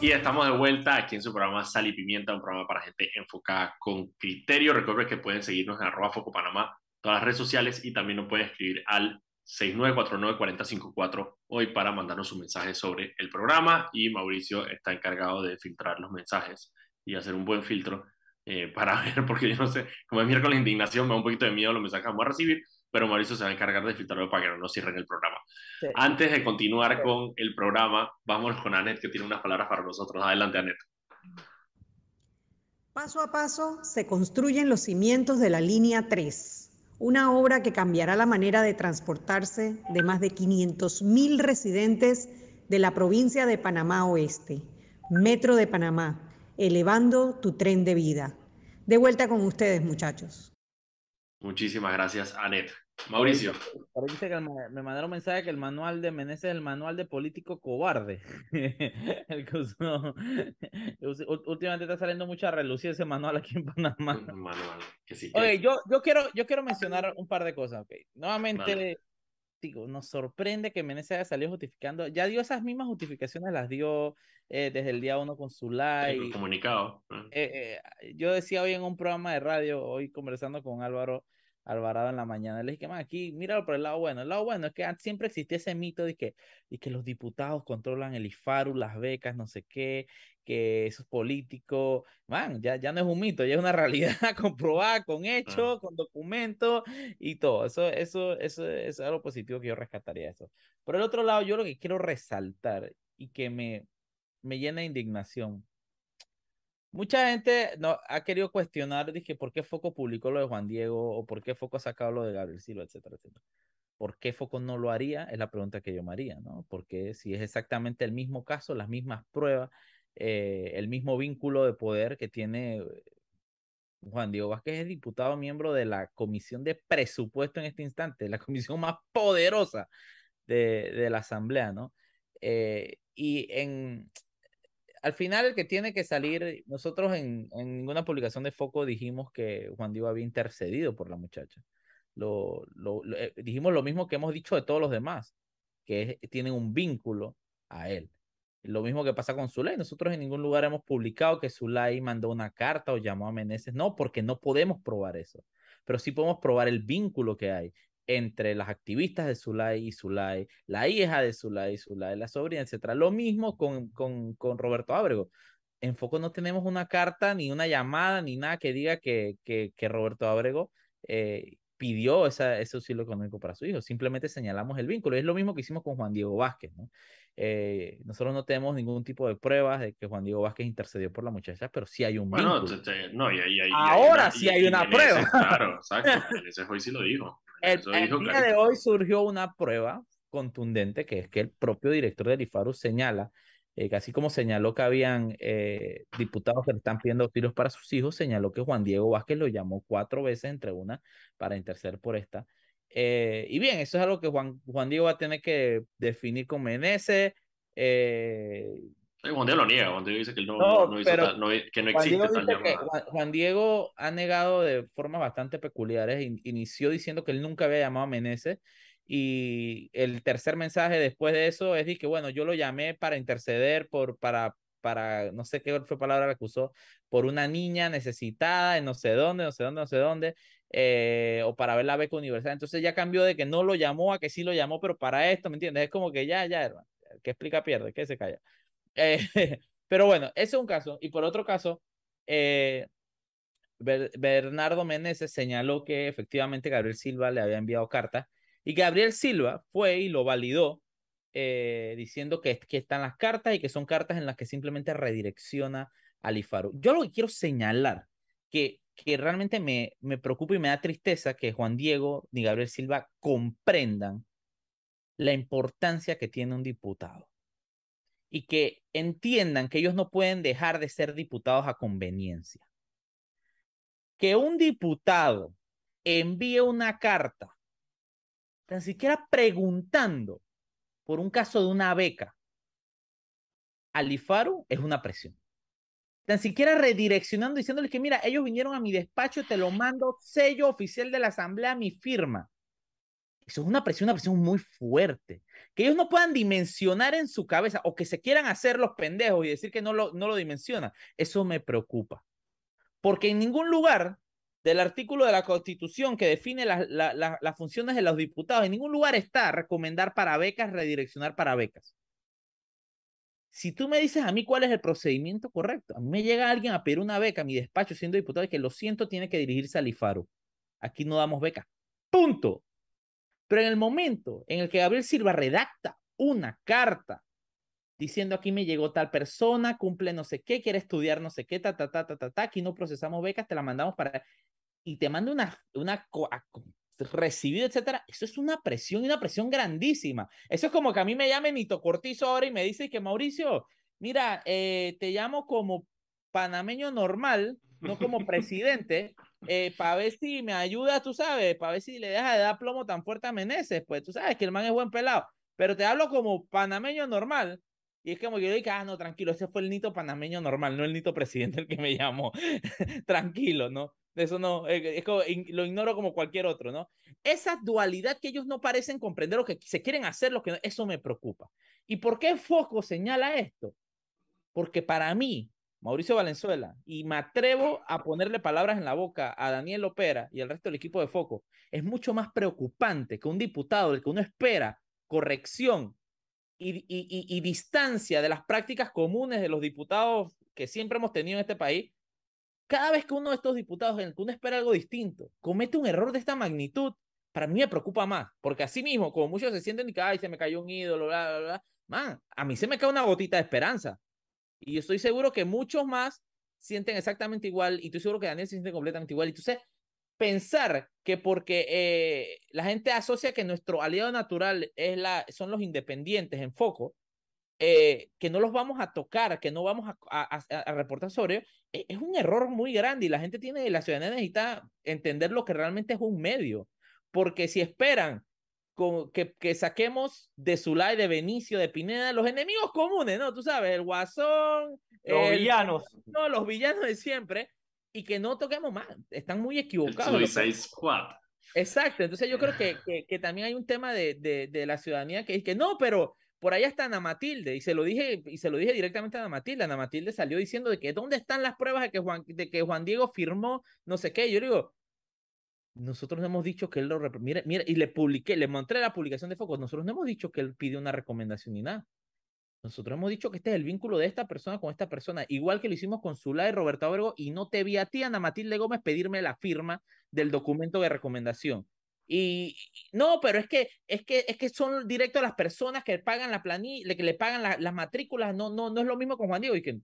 Y estamos de vuelta aquí en su programa Sal y Pimienta, un programa para gente enfocada con criterio. Recuerden que pueden seguirnos en arroba Foco Panamá, todas las redes sociales y también nos pueden escribir al 6949-4054 hoy para mandarnos un mensaje sobre el programa y Mauricio está encargado de filtrar los mensajes y hacer un buen filtro eh, para ver, porque yo no sé, como es miércoles indignación, me da un poquito de miedo los mensajes que vamos a recibir, pero Mauricio se va a encargar de filtrarlo para que no nos cierren el programa. Antes de continuar con el programa, vamos con Anet, que tiene unas palabras para nosotros. Adelante, Anet. Paso a paso se construyen los cimientos de la línea 3, una obra que cambiará la manera de transportarse de más de 500.000 residentes de la provincia de Panamá Oeste, Metro de Panamá, elevando tu tren de vida. De vuelta con ustedes, muchachos. Muchísimas gracias, Anet. Mauricio. Parece que me mandaron un mensaje que el manual de Meneses es el manual de político cobarde. el que Últimamente está saliendo mucha relucir ese manual aquí en Panamá. Manual, que sí. Oye, yo, yo, quiero, yo quiero mencionar un par de cosas. Okay. Nuevamente, digo, nos sorprende que Meneses haya salido justificando. Ya dio esas mismas justificaciones, las dio eh, desde el día uno con su live. comunicado. Eh, eh, yo decía hoy en un programa de radio, hoy conversando con Álvaro Alvarado en la mañana. Le dije, aquí, míralo por el lado bueno. El lado bueno es que siempre existía ese mito de que, y que los diputados controlan el IFARU, las becas, no sé qué, que esos políticos, man, ya, ya no es un mito, ya es una realidad comprobada con hechos, con documentos y todo. Eso, eso, eso, es algo positivo que yo rescataría eso. Por el otro lado, yo lo que quiero resaltar y que me, me llena de indignación Mucha gente no, ha querido cuestionar, dije, ¿por qué Foco publicó lo de Juan Diego o por qué Foco ha sacado lo de Gabriel Silva, etcétera, etcétera? ¿Por qué Foco no lo haría? Es la pregunta que yo me haría, ¿no? Porque si es exactamente el mismo caso, las mismas pruebas, eh, el mismo vínculo de poder que tiene eh, Juan Diego Vázquez, es diputado miembro de la Comisión de Presupuesto en este instante, la comisión más poderosa de, de la Asamblea, ¿no? Eh, y en, al final el que tiene que salir, nosotros en, ninguna publicación de Foco dijimos que Juan Diego había intercedido por la muchacha. Lo, eh, dijimos lo mismo que hemos dicho de todos los demás, que tienen un vínculo a él. Lo mismo que pasa con Zulay. Nosotros en ningún lugar hemos publicado que Zulay mandó una carta o llamó a Meneses. No, porque no podemos probar eso. Pero sí podemos probar el vínculo que hay entre las activistas de Zulay y Zulay, la hija de Zulay y Zulay, la sobrina, etc. Lo mismo con, con, con Roberto Ábrego. En Foco no tenemos una carta, ni una llamada, ni nada que diga que, que, que Roberto Ábrego eh, pidió ese auxilio económico para su hijo. Simplemente señalamos el vínculo. Es lo mismo que hicimos con Juan Diego Vázquez. ¿no? Eh, nosotros no tenemos ningún tipo de pruebas de que Juan Diego Vázquez intercedió por la muchacha, pero sí hay un bueno, no, y, Ahora sí hay una prueba. claro, exacto. Ese hoy sí lo dijo. El, día de hoy surgió una prueba contundente que es que el propio director del IFARU señala, eh, así como señaló que habían eh, diputados que le están pidiendo auxilios para sus hijos, señaló que Juan Diego Vázquez lo llamó cuatro veces entre una para interceder por esta Eh, y bien, eso es algo que Juan, Juan Diego va a tener que definir con Meneses. Eh, Juan Diego lo niega, Juan Diego dice que no, No, no hizo tal- no- que no Juan existe Diego, tal que-. Juan- Juan Diego ha negado de formas bastante peculiares. In- Inició diciendo que él nunca había llamado a Meneses. Y el tercer mensaje después de eso es de que, bueno, yo lo llamé para interceder por, para, para, no sé qué fue palabra que usó, por una niña necesitada en no sé dónde, no sé dónde, no sé dónde, eh, o para ver la beca universal. Entonces ya cambió de que no lo llamó a que sí lo llamó, pero para esto, ¿me entiendes? Es como que ya, ya, hermano, que explica pierde, que se calla. Eh, pero bueno, ese es un caso. Y por otro caso, eh, Ber- Bernardo Meneses señaló que efectivamente Gabriel Silva le había enviado cartas y Gabriel Silva fue y lo validó eh, diciendo que, que están las cartas y que son cartas en las que simplemente redirecciona al IFARU. Yo lo que quiero señalar que, que realmente me, me preocupa y me da tristeza que Juan Diego ni Gabriel Silva comprendan la importancia que tiene un diputado y que entiendan que ellos no pueden dejar de ser diputados a conveniencia. Que un diputado envíe una carta, tan siquiera preguntando por un caso de una beca al IFARU, es una presión. Tan siquiera redireccionando, diciéndoles que, mira, ellos vinieron a mi despacho, te lo mando, sello oficial de la asamblea, mi firma. Eso es una presión, una presión muy fuerte. Que ellos no puedan dimensionar en su cabeza o que se quieran hacer los pendejos y decir que no lo, no lo. Eso me preocupa. Porque en ningún lugar del artículo de la Constitución que define la- la- la- las funciones de los diputados, en ningún lugar está recomendar para becas, redireccionar para becas. Si tú me dices a mí cuál es el procedimiento correcto, a mí me llega alguien a pedir una beca a mi despacho siendo diputado y que lo siento, tiene que dirigirse al IFARU. Aquí no damos becas. Punto. Pero en el momento en el que Gabriel Silva redacta una carta diciendo aquí me llegó tal persona, cumple no sé qué, quiere estudiar no sé qué, ta, ta, ta, ta, ta, ta, aquí no procesamos becas, te la mandamos para... Y te manda una, una recibido, etcétera. Eso es una presión y una presión grandísima. Eso es como que a mí me llame Nito Cortizo ahora y me dice que Mauricio, mira, eh, te llamo como panameño normal, no como presidente, para ver si me ayuda, tú sabes, para ver si le deja de dar plomo tan fuerte a Meneses, pues tú sabes que el man es buen pelado, pero te hablo como panameño normal. Y es como que yo digo, ah, no, tranquilo, ese fue el nito panameño normal, no el nito presidente el que me llamó. tranquilo, ¿no? Eso no, eh, es como, lo ignoro como cualquier otro, ¿no? Esa dualidad que ellos no parecen comprender o que se quieren hacer lo que no, eso me preocupa. ¿Y por qué Foco señala esto? Porque para mí, Mauricio Valenzuela, y me atrevo a ponerle palabras en la boca a Daniel Opera y al resto del equipo de Foco, es mucho más preocupante que un diputado del que uno espera corrección y, y, y distancia de las prácticas comunes de los diputados que siempre hemos tenido en este país, cada vez que uno de estos diputados en el que uno espera algo distinto comete un error de esta magnitud, para mí me preocupa más, porque así mismo, como muchos se sienten y que, ay, se me cayó un ídolo, bla, bla, bla, man, a mí se me cae una gotita de esperanza. Y yo estoy seguro que muchos más sienten exactamente igual, y estoy seguro que Daniel se siente completamente igual. Y entonces, pensar que porque eh, la gente asocia que nuestro aliado natural es la, son los independientes en foco, eh, que no los vamos a tocar, que no vamos a, a, a- reportar sobre ellos, e- es un error muy grande y la gente tiene, la ciudadanía necesita entender lo que realmente es un medio, porque si esperan con- que, que saquemos de Zulay, de Benicio, de Pineda, los enemigos comunes, ¿no? Tú sabes, el Guasón, Los el- villanos. no, los villanos de siempre, y que no toquemos más, están muy El equivocados. Suicide Squad. Exacto, entonces yo creo que, que, que también hay un tema de, de, de la ciudadanía que es que no, pero por allá está Ana Matilde, y se lo dije, y se lo dije directamente a Ana Matilde. Ana Matilde salió diciendo de que dónde están las pruebas de que Juan, de que Juan Diego firmó no sé qué. Yo le digo, nosotros no hemos dicho que él lo mira, mira, y le publiqué, le mostré la publicación de Focus, nosotros no hemos dicho que él pidió una recomendación ni nada. Nosotros hemos dicho que este es el vínculo de esta persona con esta persona, igual que lo hicimos con Zulay y Roberto Abrego, y no te vi a ti, Ana Matilde Gómez, pedirme la firma del documento de recomendación. Y no, pero es que, es que, es que son directo las personas que pagan la planilla, que le pagan la- las matrículas, no, no, no es lo mismo con Juan Diego, y que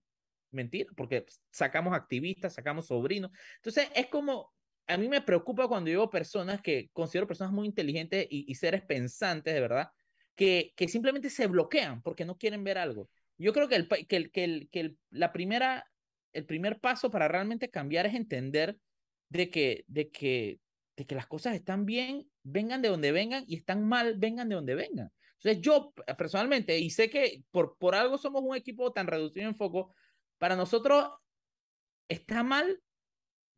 mentira, porque sacamos activistas, sacamos sobrinos. Entonces, es como, a mí me preocupa cuando veo personas que considero personas muy inteligentes y, y seres pensantes, de verdad, que, que simplemente se bloquean porque no quieren ver algo. Yo creo que, el, que, el, que, el, que el, la primera, el primer paso para realmente cambiar es entender de que, de que, de que las cosas están bien vengan de donde vengan y están mal, vengan de donde vengan. Entonces yo personalmente, y sé que por, por algo somos un equipo tan reducido en foco, para nosotros está mal,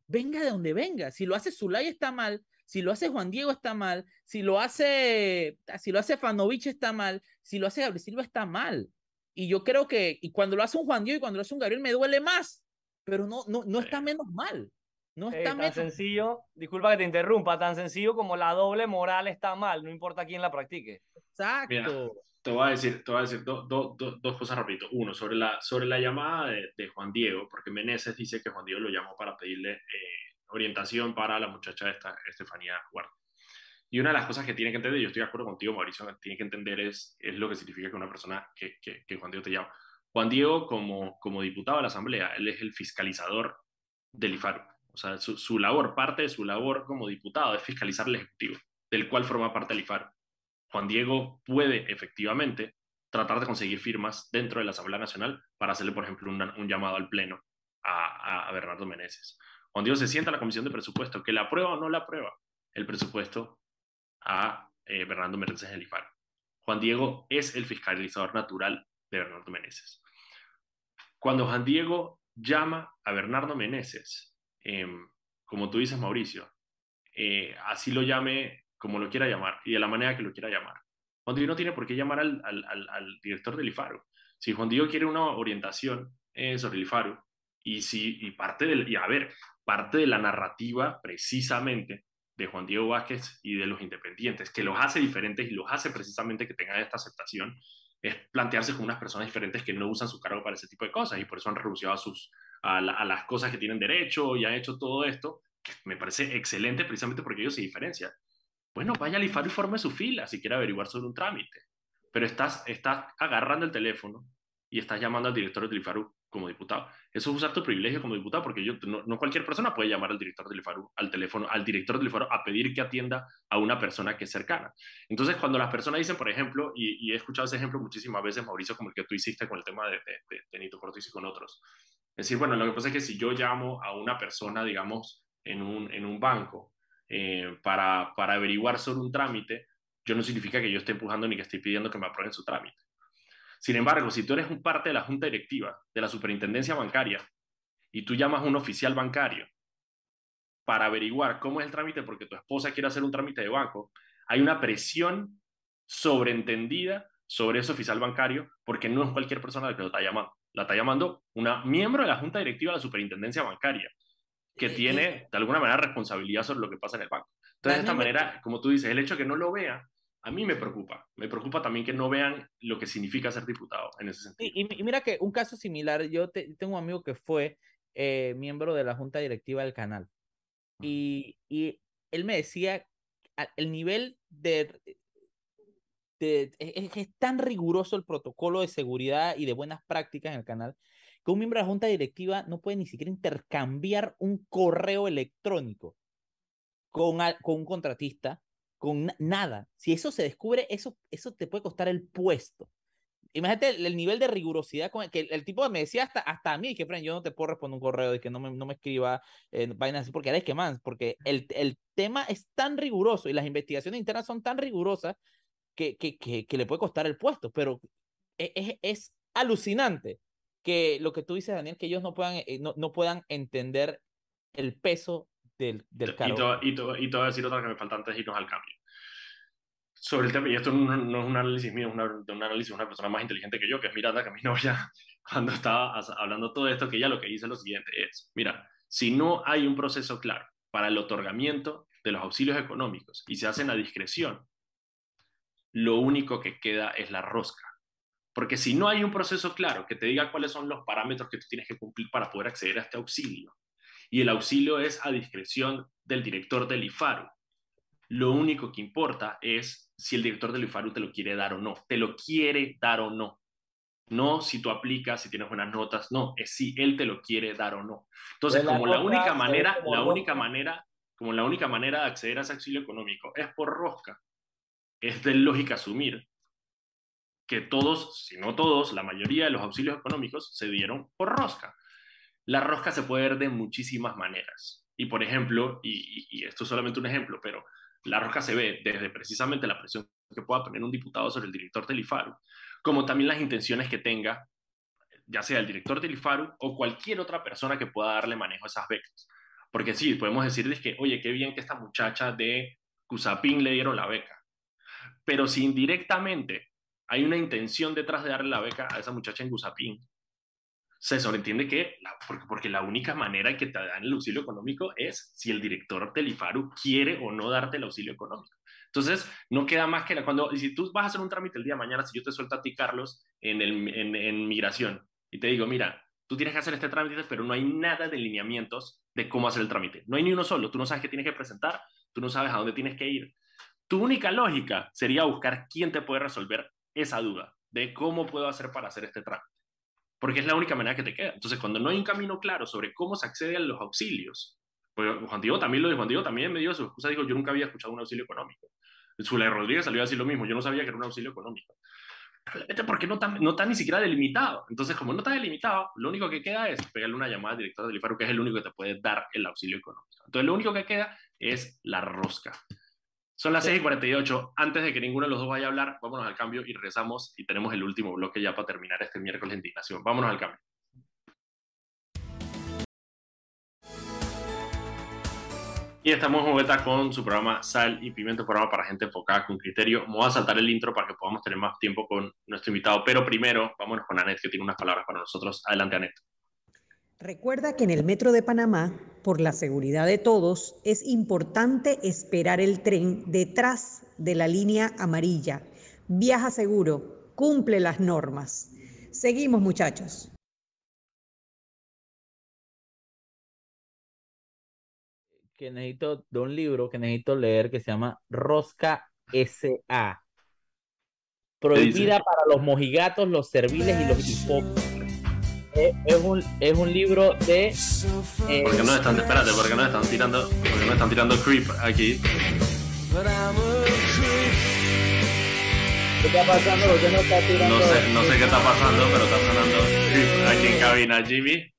venga de donde venga. Si lo hace Zulay está mal, si lo hace Juan Diego está mal, si lo hace, si lo hace Fanovich está mal, si lo hace Gabriel Silva está mal. Y yo creo que, y cuando lo hace un Juan Diego y cuando lo hace un Gabriel me duele más, pero no, no, no está menos mal. No Eh, está tan menos sencillo, disculpa que te interrumpa, tan sencillo como la doble moral está mal, no importa quién la practique. Exacto. Mira, te voy a decir, te voy a decir do- do- do- dos cosas rapidito. Uno, sobre la, sobre la llamada de, de Juan Diego, porque Meneses dice que Juan Diego lo llamó para pedirle eh, orientación para la muchacha esta, Estefanía Guarda. Y una de las cosas que tiene que entender, yo estoy de acuerdo contigo, Mauricio, tiene que entender es, es lo que significa que una persona, que, que, que Juan Diego te llama. Juan Diego, como, como diputado de la Asamblea, él es el fiscalizador del IFARU. O sea, su, labor, parte de su labor como diputado es fiscalizar el Ejecutivo, del cual forma parte el IFARU. Juan Diego puede efectivamente tratar de conseguir firmas dentro de la Asamblea Nacional para hacerle, por ejemplo, un llamado al Pleno a, a, Bernardo Meneses. Juan Diego se sienta a la Comisión de Presupuesto, que la aprueba o no la aprueba el presupuesto a eh, Bernardo Meneses del IFAR. Juan Diego es el fiscalizador natural de Bernardo Meneses. Cuando Juan Diego llama a Bernardo Meneses, eh, como tú dices, Mauricio, eh, así lo llame como lo quiera llamar y de la manera que lo quiera llamar. Juan Diego no tiene por qué llamar al, al, al, al director del IFARU. Si Juan Diego quiere una orientación eh, sobre el IFARU y, si, y parte del, y a ver, parte de la narrativa precisamente de Juan Diego Vázquez y de los independientes, que los hace diferentes y los hace precisamente que tengan esta aceptación, es plantearse como unas personas diferentes que no usan su cargo para ese tipo de cosas y por eso han renunciado a, sus, a, la, a las cosas que tienen derecho y han hecho todo esto, me parece excelente precisamente porque ellos se diferencian. Bueno, vaya al IFARU y forme su fila si quiere averiguar sobre un trámite. Pero estás, estás agarrando el teléfono y estás llamando al director del IFARU como diputado. Eso es usar tu privilegio como diputado, porque yo, no, no, cualquier persona puede llamar al director del IFARU, al teléfono, al director del IFARU a pedir que atienda a una persona que es cercana. Entonces, cuando las personas dicen, por ejemplo, y, y he escuchado ese ejemplo muchísimas veces, Mauricio, como el que tú hiciste con el tema de, de, de, Cortés y con otros, es decir, bueno, lo que pasa es que si yo llamo a una persona, digamos, en un, en un banco, eh, para, para averiguar sobre un trámite, yo no significa que yo esté empujando ni que esté pidiendo que me aprueben su trámite. Sin embargo, si tú eres un parte de la junta directiva de la superintendencia bancaria y tú llamas a un oficial bancario para averiguar cómo es el trámite porque tu esposa quiere hacer un trámite de banco, hay una presión sobreentendida sobre ese oficial bancario porque no es cualquier persona la que lo está llamando. La está llamando una miembro de la junta directiva de la superintendencia bancaria que tiene de alguna manera responsabilidad sobre lo que pasa en el banco. Entonces, de esta manera, como tú dices, el hecho de que no lo vean, a mí me preocupa. Me preocupa también que no vean lo que significa ser diputado en ese sentido. Y, y mira que un caso similar, yo te, tengo un amigo que fue eh, miembro de la junta directiva del canal. Y, y él me decía, el nivel de, es, es, tan riguroso el protocolo de seguridad y de buenas prácticas en el canal que un miembro de la junta directiva no puede ni siquiera intercambiar un correo electrónico con, con un contratista, con nada. Si eso se descubre, eso, eso te puede costar el puesto. Imagínate el, el nivel de rigurosidad con el que el, el, tipo me decía hasta, hasta a mí que yo no te puedo responder un correo de que no me, no me escriba eh, vainas así porque eres que más, porque el, el tema es tan riguroso y las investigaciones internas son tan rigurosas que, que, que, que le puede costar el puesto, pero es, es, es, alucinante que lo que tú dices, Daniel, que ellos no puedan, eh, no, no puedan entender el peso del, del cargo. Y te, y, te, y te voy a decir otra que me falta antes de irnos al cambio. Sobre el tema, y esto no, no es un análisis mío, es una, un análisis de una persona más inteligente que yo, que es Miranda, que mi novia, cuando estaba hablando todo esto, que ella lo que dice es lo siguiente, es, mira, si no hay un proceso claro para el otorgamiento de los auxilios económicos y se hacen a discreción, lo único que queda es la rosca. Porque si no hay un proceso claro que te diga cuáles son los parámetros que tú tienes que cumplir para poder acceder a este auxilio, y el auxilio es a discreción del director del IFARU, lo único que importa es si el director del IFARU te lo quiere dar o no, te lo quiere dar o no. No si tú aplicas, si tienes buenas notas, no, es si él te lo quiere dar o no. Entonces, la como la única manera, la única manera, como la única manera de acceder a ese auxilio económico es por rosca, es de lógica asumir que todos, si no todos, la mayoría de los auxilios económicos se dieron por rosca. La rosca se puede ver de muchísimas maneras. Y por ejemplo, y, esto es solamente un ejemplo, pero la rosca se ve desde precisamente la presión que pueda poner un diputado sobre el director del IFARU, como también las intenciones que tenga, ya sea el director del IFARU o cualquier otra persona que pueda darle manejo a esas becas. Porque sí, podemos decirles que, oye, qué bien que esta muchacha de Cusapín le dieron la beca. Pero si indirectamente hay una intención detrás de darle la beca a esa muchacha en Cusapín, se sobreentiende que, porque, porque, la única manera que te dan el auxilio económico es si el director del IFARU quiere o no darte el auxilio económico. Entonces, no queda más que cuando, si tú vas a hacer un trámite el día de mañana, si yo te suelto a ti, Carlos, en, el, en migración, y te digo, mira, tú tienes que hacer este trámite, pero no hay nada de lineamientos de cómo hacer el trámite. No hay ni uno solo, tú no sabes qué tienes que presentar, tú no sabes a dónde tienes que ir. Tu única lógica sería buscar quién te puede resolver esa duda de cómo puedo hacer para hacer este trámite porque es la única manera que te queda. Entonces, cuando no hay un camino claro sobre cómo se accede a los auxilios, pues Juan Diego también lo dijo, Juan Diego también me dio su excusa, dijo, yo nunca había escuchado un auxilio económico. Zulay Rodríguez salió a decir lo mismo, yo no sabía que era un auxilio económico. Porque no está, no está ni siquiera delimitado. Entonces, como no está delimitado, lo único que queda es pegarle una llamada al director del IFARU, que es el único que te puede dar el auxilio económico. Entonces, lo único que queda es la rosca. Son las 6 y 48. Antes de que ninguno de los dos vaya a hablar, vámonos al cambio y regresamos y tenemos el último bloque ya para terminar este miércoles de indignación. Vámonos al cambio. Y estamos en vuelta con su programa Sal y Pimiento, programa para gente enfocada con criterio. Vamos a saltar el intro para que podamos tener más tiempo con nuestro invitado, pero primero vámonos con Anet, que tiene unas palabras para nosotros. Adelante, Anet. Recuerda que en el Metro de Panamá, por la seguridad de todos, es importante esperar el tren detrás de la línea amarilla. Viaja seguro, cumple las normas. Seguimos, muchachos. Que necesito de un libro que necesito leer que se llama Rosca S.A. Prohibida para los mojigatos, los serviles y los hipócritas es, un, es un libro de. Eh, ¿Por qué no están, espérate, porque no están tirando, porque no están tirando creep aquí? ¿Qué está pasando? ¿Por qué no está tirando? No sé, no sé qué está pasando, pero está sonando creep aquí en cabina, Jimmy.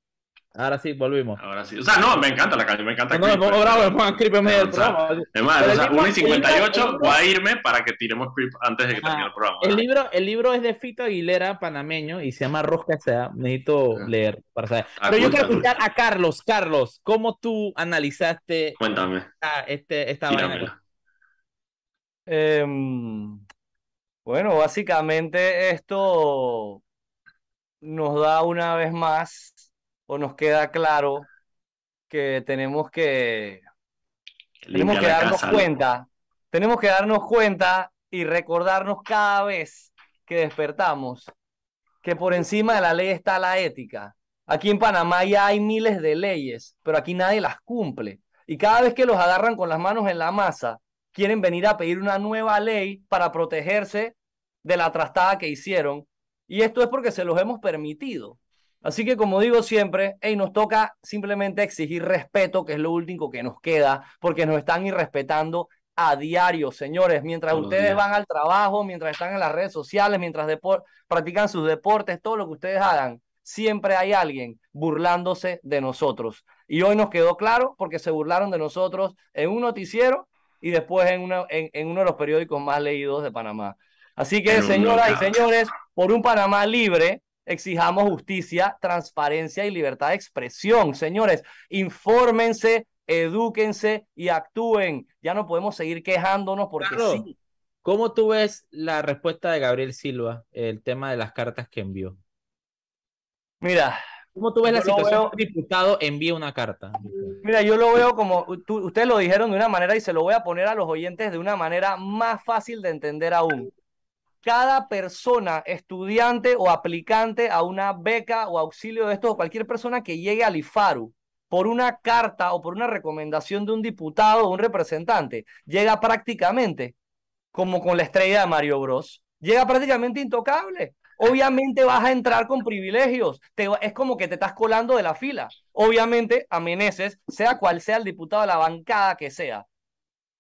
Ahora sí, volvimos. Ahora sí. O sea, no, me encanta la canción, me encanta. No, me pongo bravo, me pongan creep en medio del programa. Es más, o sea, 1 y 58 voy a irme para que tiremos creep antes de que termine el programa. El libro, el libro es de Fito Aguilera, panameño, y se llama Rosca Sea. Necesito leer para saber. Pero yo quiero escuchar a Carlos. Carlos, ¿cómo tú analizaste Cuéntame. Esta, este, esta vaina? Eh, bueno, básicamente esto nos da una vez más o nos queda claro que tenemos que, tenemos que darnos cuenta, tenemos que darnos cuenta y recordarnos cada vez que despertamos que por encima de la ley está la ética. Aquí en Panamá ya hay miles de leyes, pero aquí nadie las cumple. Y cada vez que los agarran con las manos en la masa, quieren venir a pedir una nueva ley para protegerse de la trastada que hicieron. Y esto es porque se los hemos permitido. Así que como digo siempre, hey, nos toca simplemente exigir respeto, que es lo último que nos queda, porque nos están irrespetando a diario, señores. Mientras ustedes van al trabajo, mientras están en las redes sociales, mientras practican sus deportes, todo lo que ustedes hagan, siempre hay alguien burlándose de nosotros. Y hoy nos quedó claro porque se burlaron de nosotros en un noticiero y después en, en, uno de los periódicos más leídos de Panamá. Así que, señoras y señores, por un Panamá libre, exijamos justicia, transparencia y libertad de expresión. Señores, infórmense, edúquense y actúen. Ya no podemos seguir quejándonos porque sí. ¿Cómo tú ves la respuesta de Gabriel Silva, el tema de las cartas que envió? Mira. ¿Cómo tú ves la situación el diputado envía una carta? Mira, yo lo veo como, ustedes lo dijeron de una manera y se lo voy a poner a los oyentes de una manera más fácil de entender aún cada persona, estudiante o aplicante a una beca o auxilio de esto, o cualquier persona que llegue al IFARU por una carta o por una recomendación de un diputado o un representante, llega prácticamente como con la estrella de Mario Bros. Llega prácticamente intocable. Obviamente vas a entrar con privilegios. es como que te estás colando de la fila. Obviamente ameneces, sea cual sea el diputado de la bancada que sea.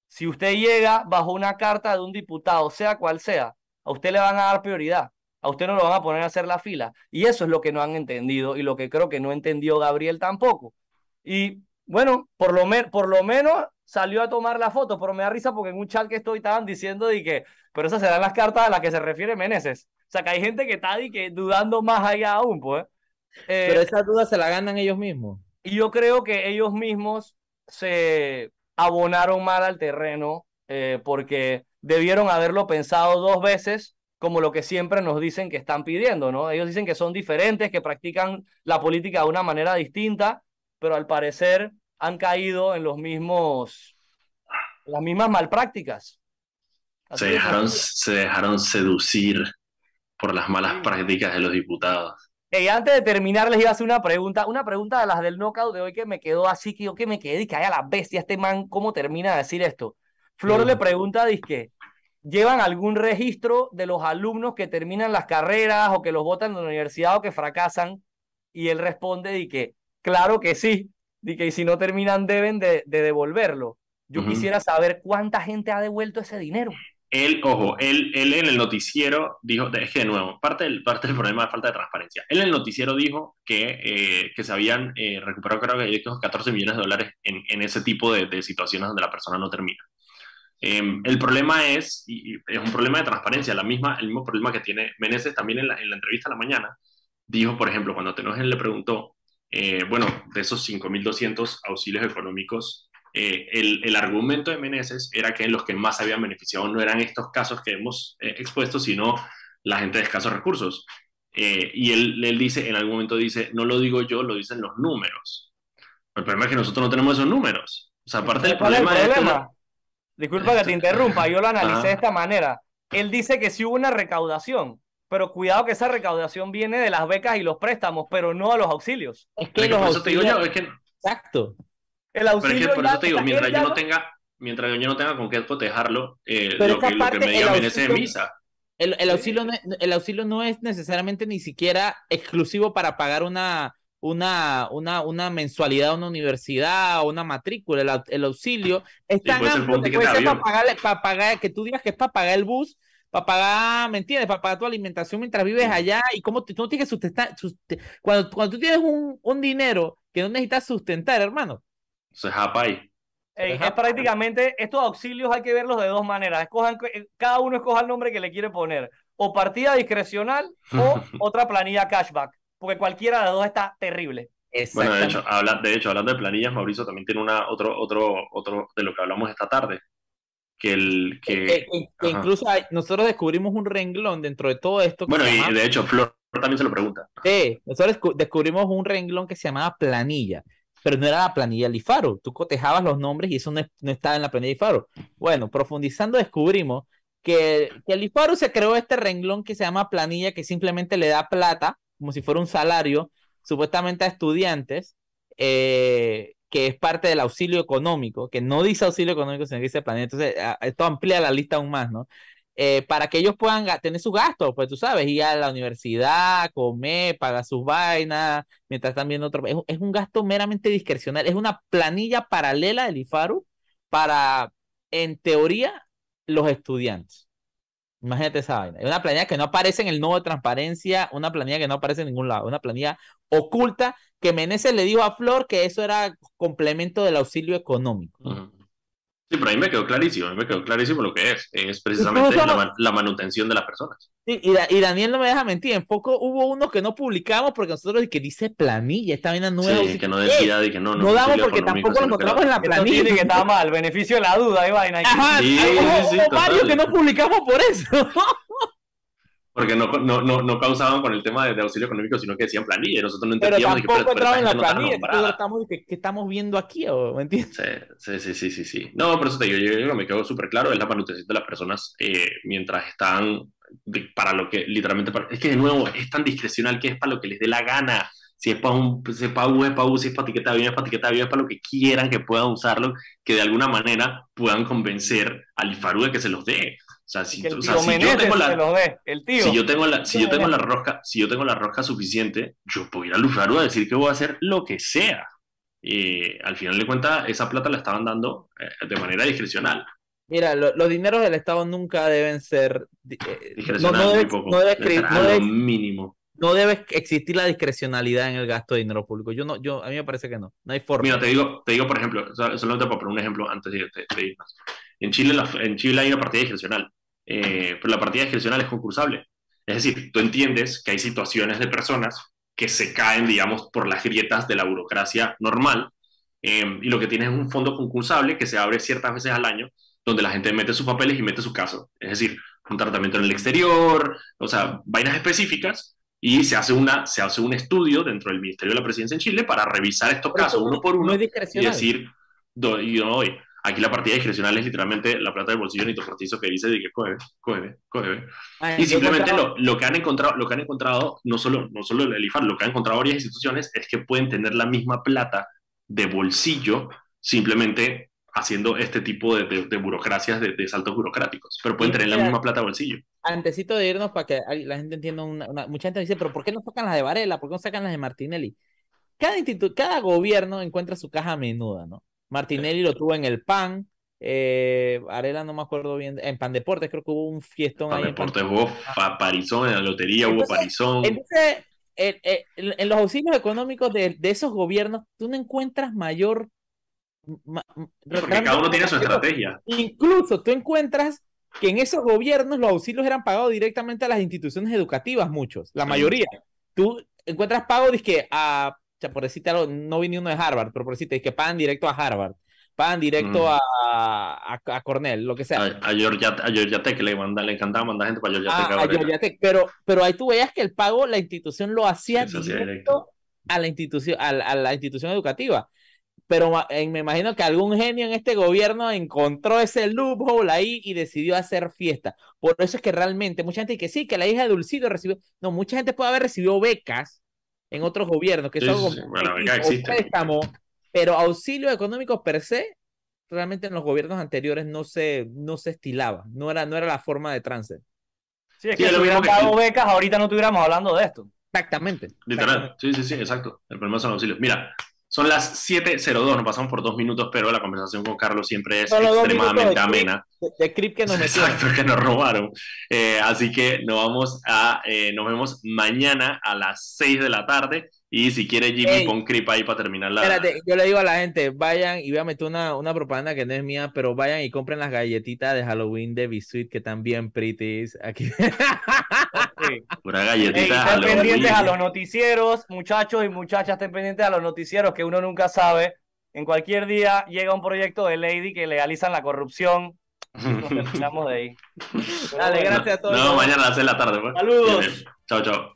Si usted llega bajo una carta de un diputado, sea cual sea, a usted le van a dar prioridad, a usted no lo van a poner a hacer la fila. Y eso es lo que no han entendido y lo que creo que no entendió Gabriel tampoco. Y bueno, por lo, por lo menos salió a tomar la foto, pero me da risa porque en un chat que estoy estaban diciendo de que, pero esas serán las cartas a las que se refiere Meneses. O sea, que hay gente que está que dudando más allá aún, pues. Eh, Pero esas dudas se la ganan ellos mismos. y yo creo que ellos mismos se abonaron mal al terreno eh, porque debieron haberlo pensado dos veces como lo que siempre nos dicen que están pidiendo, ¿no? Ellos dicen que son diferentes, que practican la política de una manera distinta, pero al parecer han caído en los mismos, las mismas malprácticas. Así Se dejaron, se dejaron seducir por las malas Sí. prácticas de los diputados. Ey, antes de terminar, les iba a hacer una pregunta, una pregunta de las del knockout de hoy que me quedó así, que yo que me quedé y que haya la bestia, este man, ¿cómo termina de decir esto? Flor Mm. le pregunta, que ¿llevan algún registro de los alumnos que terminan las carreras o que los votan en la universidad o que fracasan? Y él responde, di que, claro que sí, di que si no terminan deben de, de devolverlo. Yo quisiera saber cuánta gente ha devuelto ese dinero. Él, ojo, él, él en el noticiero dijo, es que de nuevo, parte del, parte del problema es falta de transparencia. Él en el noticiero dijo que, eh, que se habían eh, recuperado, creo que 14 millones de dólares en, en ese tipo de, de situaciones donde la persona no termina. Eh, el problema es, y, y es un problema de transparencia, la misma, el mismo problema que tiene Meneses también en la, en la entrevista a la mañana. Dijo, por ejemplo, cuando Tenogen le preguntó, eh, bueno, de esos 5.200 auxilios económicos, eh, el, el, argumento de Meneses era que los que más se habían beneficiado no eran estos casos que hemos eh, expuesto, sino la gente de escasos recursos. Y él, él dice, en algún momento dice, no lo digo yo, lo dicen los números. El problema es que nosotros no tenemos esos números. O sea, aparte del ¿Cuál es el problema, problema? es que no- Disculpa que te interrumpa, yo lo analicé Ajá. de esta manera. Él dice que sí hubo una recaudación, pero cuidado que esa recaudación viene de las becas y los préstamos, pero no de los auxilios. Es Pero que es que los por eso te digo yo, auxilios- es que, Exacto. El pero es auxilio que por ya- eso te digo, mientras yo no tenga, mientras yo no tenga con qué cotejarlo, eh, lo, que, lo que me es auxilio- misa. El, el auxilio no, es- el auxilio no es necesariamente ni siquiera exclusivo para pagar una, una, una, una mensualidad a una universidad o una matrícula. El, el auxilio es tan ser amplio que puede de ser para pagarle, para pagar, que tú digas que es para pagar el bus, para pagar, ¿me entiendes? Para pagar tu alimentación mientras vives allá y cómo tú no tienes que sustentar. suste- cuando, cuando tú tienes un, un dinero que no necesitas sustentar, hermano. Eso es Japay. Eh, es prácticamente, estos auxilios hay que verlos de dos maneras. Escojan, eh, cada uno escoja el nombre que le quiere poner. O partida discrecional o otra planilla cashback. Porque cualquiera de las dos está terrible. Bueno, de hecho, habla, de hecho, hablando de planillas, Mauricio también tiene una, otro, otro, otro de lo que hablamos esta tarde. Que el, Que, que ajá. incluso hay- nosotros descubrimos un renglón dentro de todo esto. que bueno, y llama- de hecho, Flor también se lo pregunta. Sí, nosotros descu- descubrimos un renglón que se llamaba planilla, pero no era la planilla del IFARO. Tú cotejabas los nombres y eso no, es- no estaba en la planilla del IFARO. Bueno, profundizando descubrimos que, que el IFARO se creó este renglón que se llama planilla, que simplemente le da plata, como si fuera un salario, supuestamente a estudiantes, eh, que es parte del auxilio económico, que no dice auxilio económico, sino que dice planilla. Entonces, esto amplía la lista aún más, ¿no? eh, para que ellos puedan tener sus gastos, pues tú sabes, ir a la universidad, comer, pagar sus vainas, mientras están viendo otro. Es, es un gasto meramente discrecional, es una planilla paralela del IFARU para, en teoría, los estudiantes. Imagínate esa vaina. Una planilla que no aparece en el nodo de transparencia, una planilla que no aparece en ningún lado, una planilla oculta que Meneses le dijo a Flor que eso era complemento del auxilio económico. Sí, pero a mí me quedó clarísimo, a mí me quedó clarísimo lo que es. Es precisamente la, la manutención de las personas. Sí, y, Da- y Daniel no me deja mentir, en poco hubo unos que no publicamos porque nosotros que dice planilla, esta vaina nueva. Sí, que no decía de que no, no damos auxilio porque tampoco lo encontramos en la planilla. tiene que estar mal, beneficio de la duda y vaina. Ajá, Sí, hay- sí, hubo- sí, hubo varios total. que no publicamos por eso. Porque no, no, no, no causaban con el tema de, de auxilio económico, sino que decían planilla. Nosotros no Pero entendíamos que, pero- en la no está planilla. Entonces nombrada. estamos, ¿qué, qué estamos viendo aquí? o- ¿Me entiendes? Sí, sí, sí, sí, sí, sí. No, por eso te digo, yo, yo me quedo súper claro, es la manutención de las personas eh, mientras están de- para lo que literalmente, para- es que de nuevo es tan discrecional que es para lo que les dé la gana. Si es para un, si es para U, es para U, si es para etiqueta de avión, es para etiqueta de avión, es para lo que quieran que puedan usarlo, que de alguna manera puedan convencer al IFARU de que se los dé. O sea, si, o sea, si yo tengo la, dé, el tío. si yo tengo la, si yo tengo la rosca, si yo tengo la rosca suficiente, yo puedo ir al usuario a decir que voy a hacer lo que sea. Y al final de cuentas, esa plata la estaban dando eh, de manera discrecional. Mira, lo- los dineros del Estado nunca deben ser. eh, no, Discrecional, no debe, poco. no debe no mínimo. no debe existir la discrecionalidad en el gasto de dinero público. Yo no, yo, a mí me parece que no. No hay forma. Mira, te digo, te digo por ejemplo, solamente para poner un ejemplo antes de, ir más. En Chile, la, en Chile hay una partida discrecional, eh, pero la partida discrecional es concursable. Es decir, tú entiendes que hay situaciones de personas que se caen, digamos, por las grietas de la burocracia normal, eh, y lo que tienes es un fondo concursable que se abre ciertas veces al año, donde la gente mete sus papeles y mete su caso. Es decir, un tratamiento en el exterior, o sea, vainas específicas, y se hace, una, se hace un estudio dentro del Ministerio de la Presidencia en Chile para revisar estos casos uno por uno y decir, y no, oye, aquí la partida discrecional es literalmente la plata del bolsillo ni cortizo que dice de que coge, coge, coge. y simplemente lo, lo, que han encontrado, lo que han encontrado, no solo, no solo el IFAR, lo que han encontrado varias instituciones es que pueden tener la misma plata de bolsillo simplemente haciendo este tipo de, de, burocracias, de, saltos burocráticos, pero pueden tener la misma plata bolsillo. Antesito de irnos para que la gente entienda, una, mucha gente dice, pero ¿por qué no sacan las de Varela? ¿Por qué no sacan las de Martinelli? Cada, cada gobierno encuentra su caja menuda, ¿no? Martinelli lo tuvo en el PAN, eh, Varela no me acuerdo bien, en Pan Deportes creo que hubo un fiestón Pan Deportes hubo Parizón, en la lotería hubo Parizón. Entonces, en los auxilios económicos de, de esos gobiernos, tú no encuentras mayor porque cada uno tiene su estrategia. Incluso tú encuentras que en esos gobiernos los auxilios eran pagados directamente a las instituciones educativas, muchos, la mayoría. Tú encuentras pago, que a, por decirte algo, no vi ni uno de Harvard, pero por decirte, que pagan directo a Harvard, pagan directo a, a, Cornell, lo que sea. A, Georgia, Tech le, le encantaba mandar gente para Georgia Tech. pero, pero ahí tú veías que el pago, la institución lo hacía directo, a la institución, a la institución educativa pero me imagino que algún genio en este gobierno encontró ese loophole ahí y decidió hacer fiesta. Por eso es que realmente mucha gente dice que sí, que la hija de Dulcido recibió, no, mucha gente puede haber recibido becas en otros gobiernos, que son préstamo, pero auxilio económico per se, realmente en los gobiernos anteriores no se, no se estilaba, no era, no era la forma de trance. Sí, es que si hubiéramos dado becas, ahorita no estuviéramos hablando de esto. Exactamente. Literal, sí, sí, sí, exacto. El problema son los auxilios. Mira, son las 7.02, nos pasamos por dos minutos, pero la conversación con Carlos siempre es extremadamente amena. De, script que nos Exacto, que nos robaron. Eh, así que nos vamos a, eh, nos vemos mañana a las 6 de la tarde. Y si quiere Jimmy, pon creep ahí para terminar la... Espérate, yo le digo a la gente, vayan y voy a meter una, una propaganda que no es mía, pero vayan y compren las galletitas de Halloween de Bisuit que están bien pretties aquí. Pura galletita Estén pendientes a los noticieros, muchachos y muchachas, estén pendientes a los noticieros que uno nunca sabe. En cualquier día llega un proyecto de Lady que legalizan la corrupción. Nos terminamos de ahí. Dale, gracias a todos. No, mañana a las 6 de la tarde. Pues. Saludos. Chao, chao.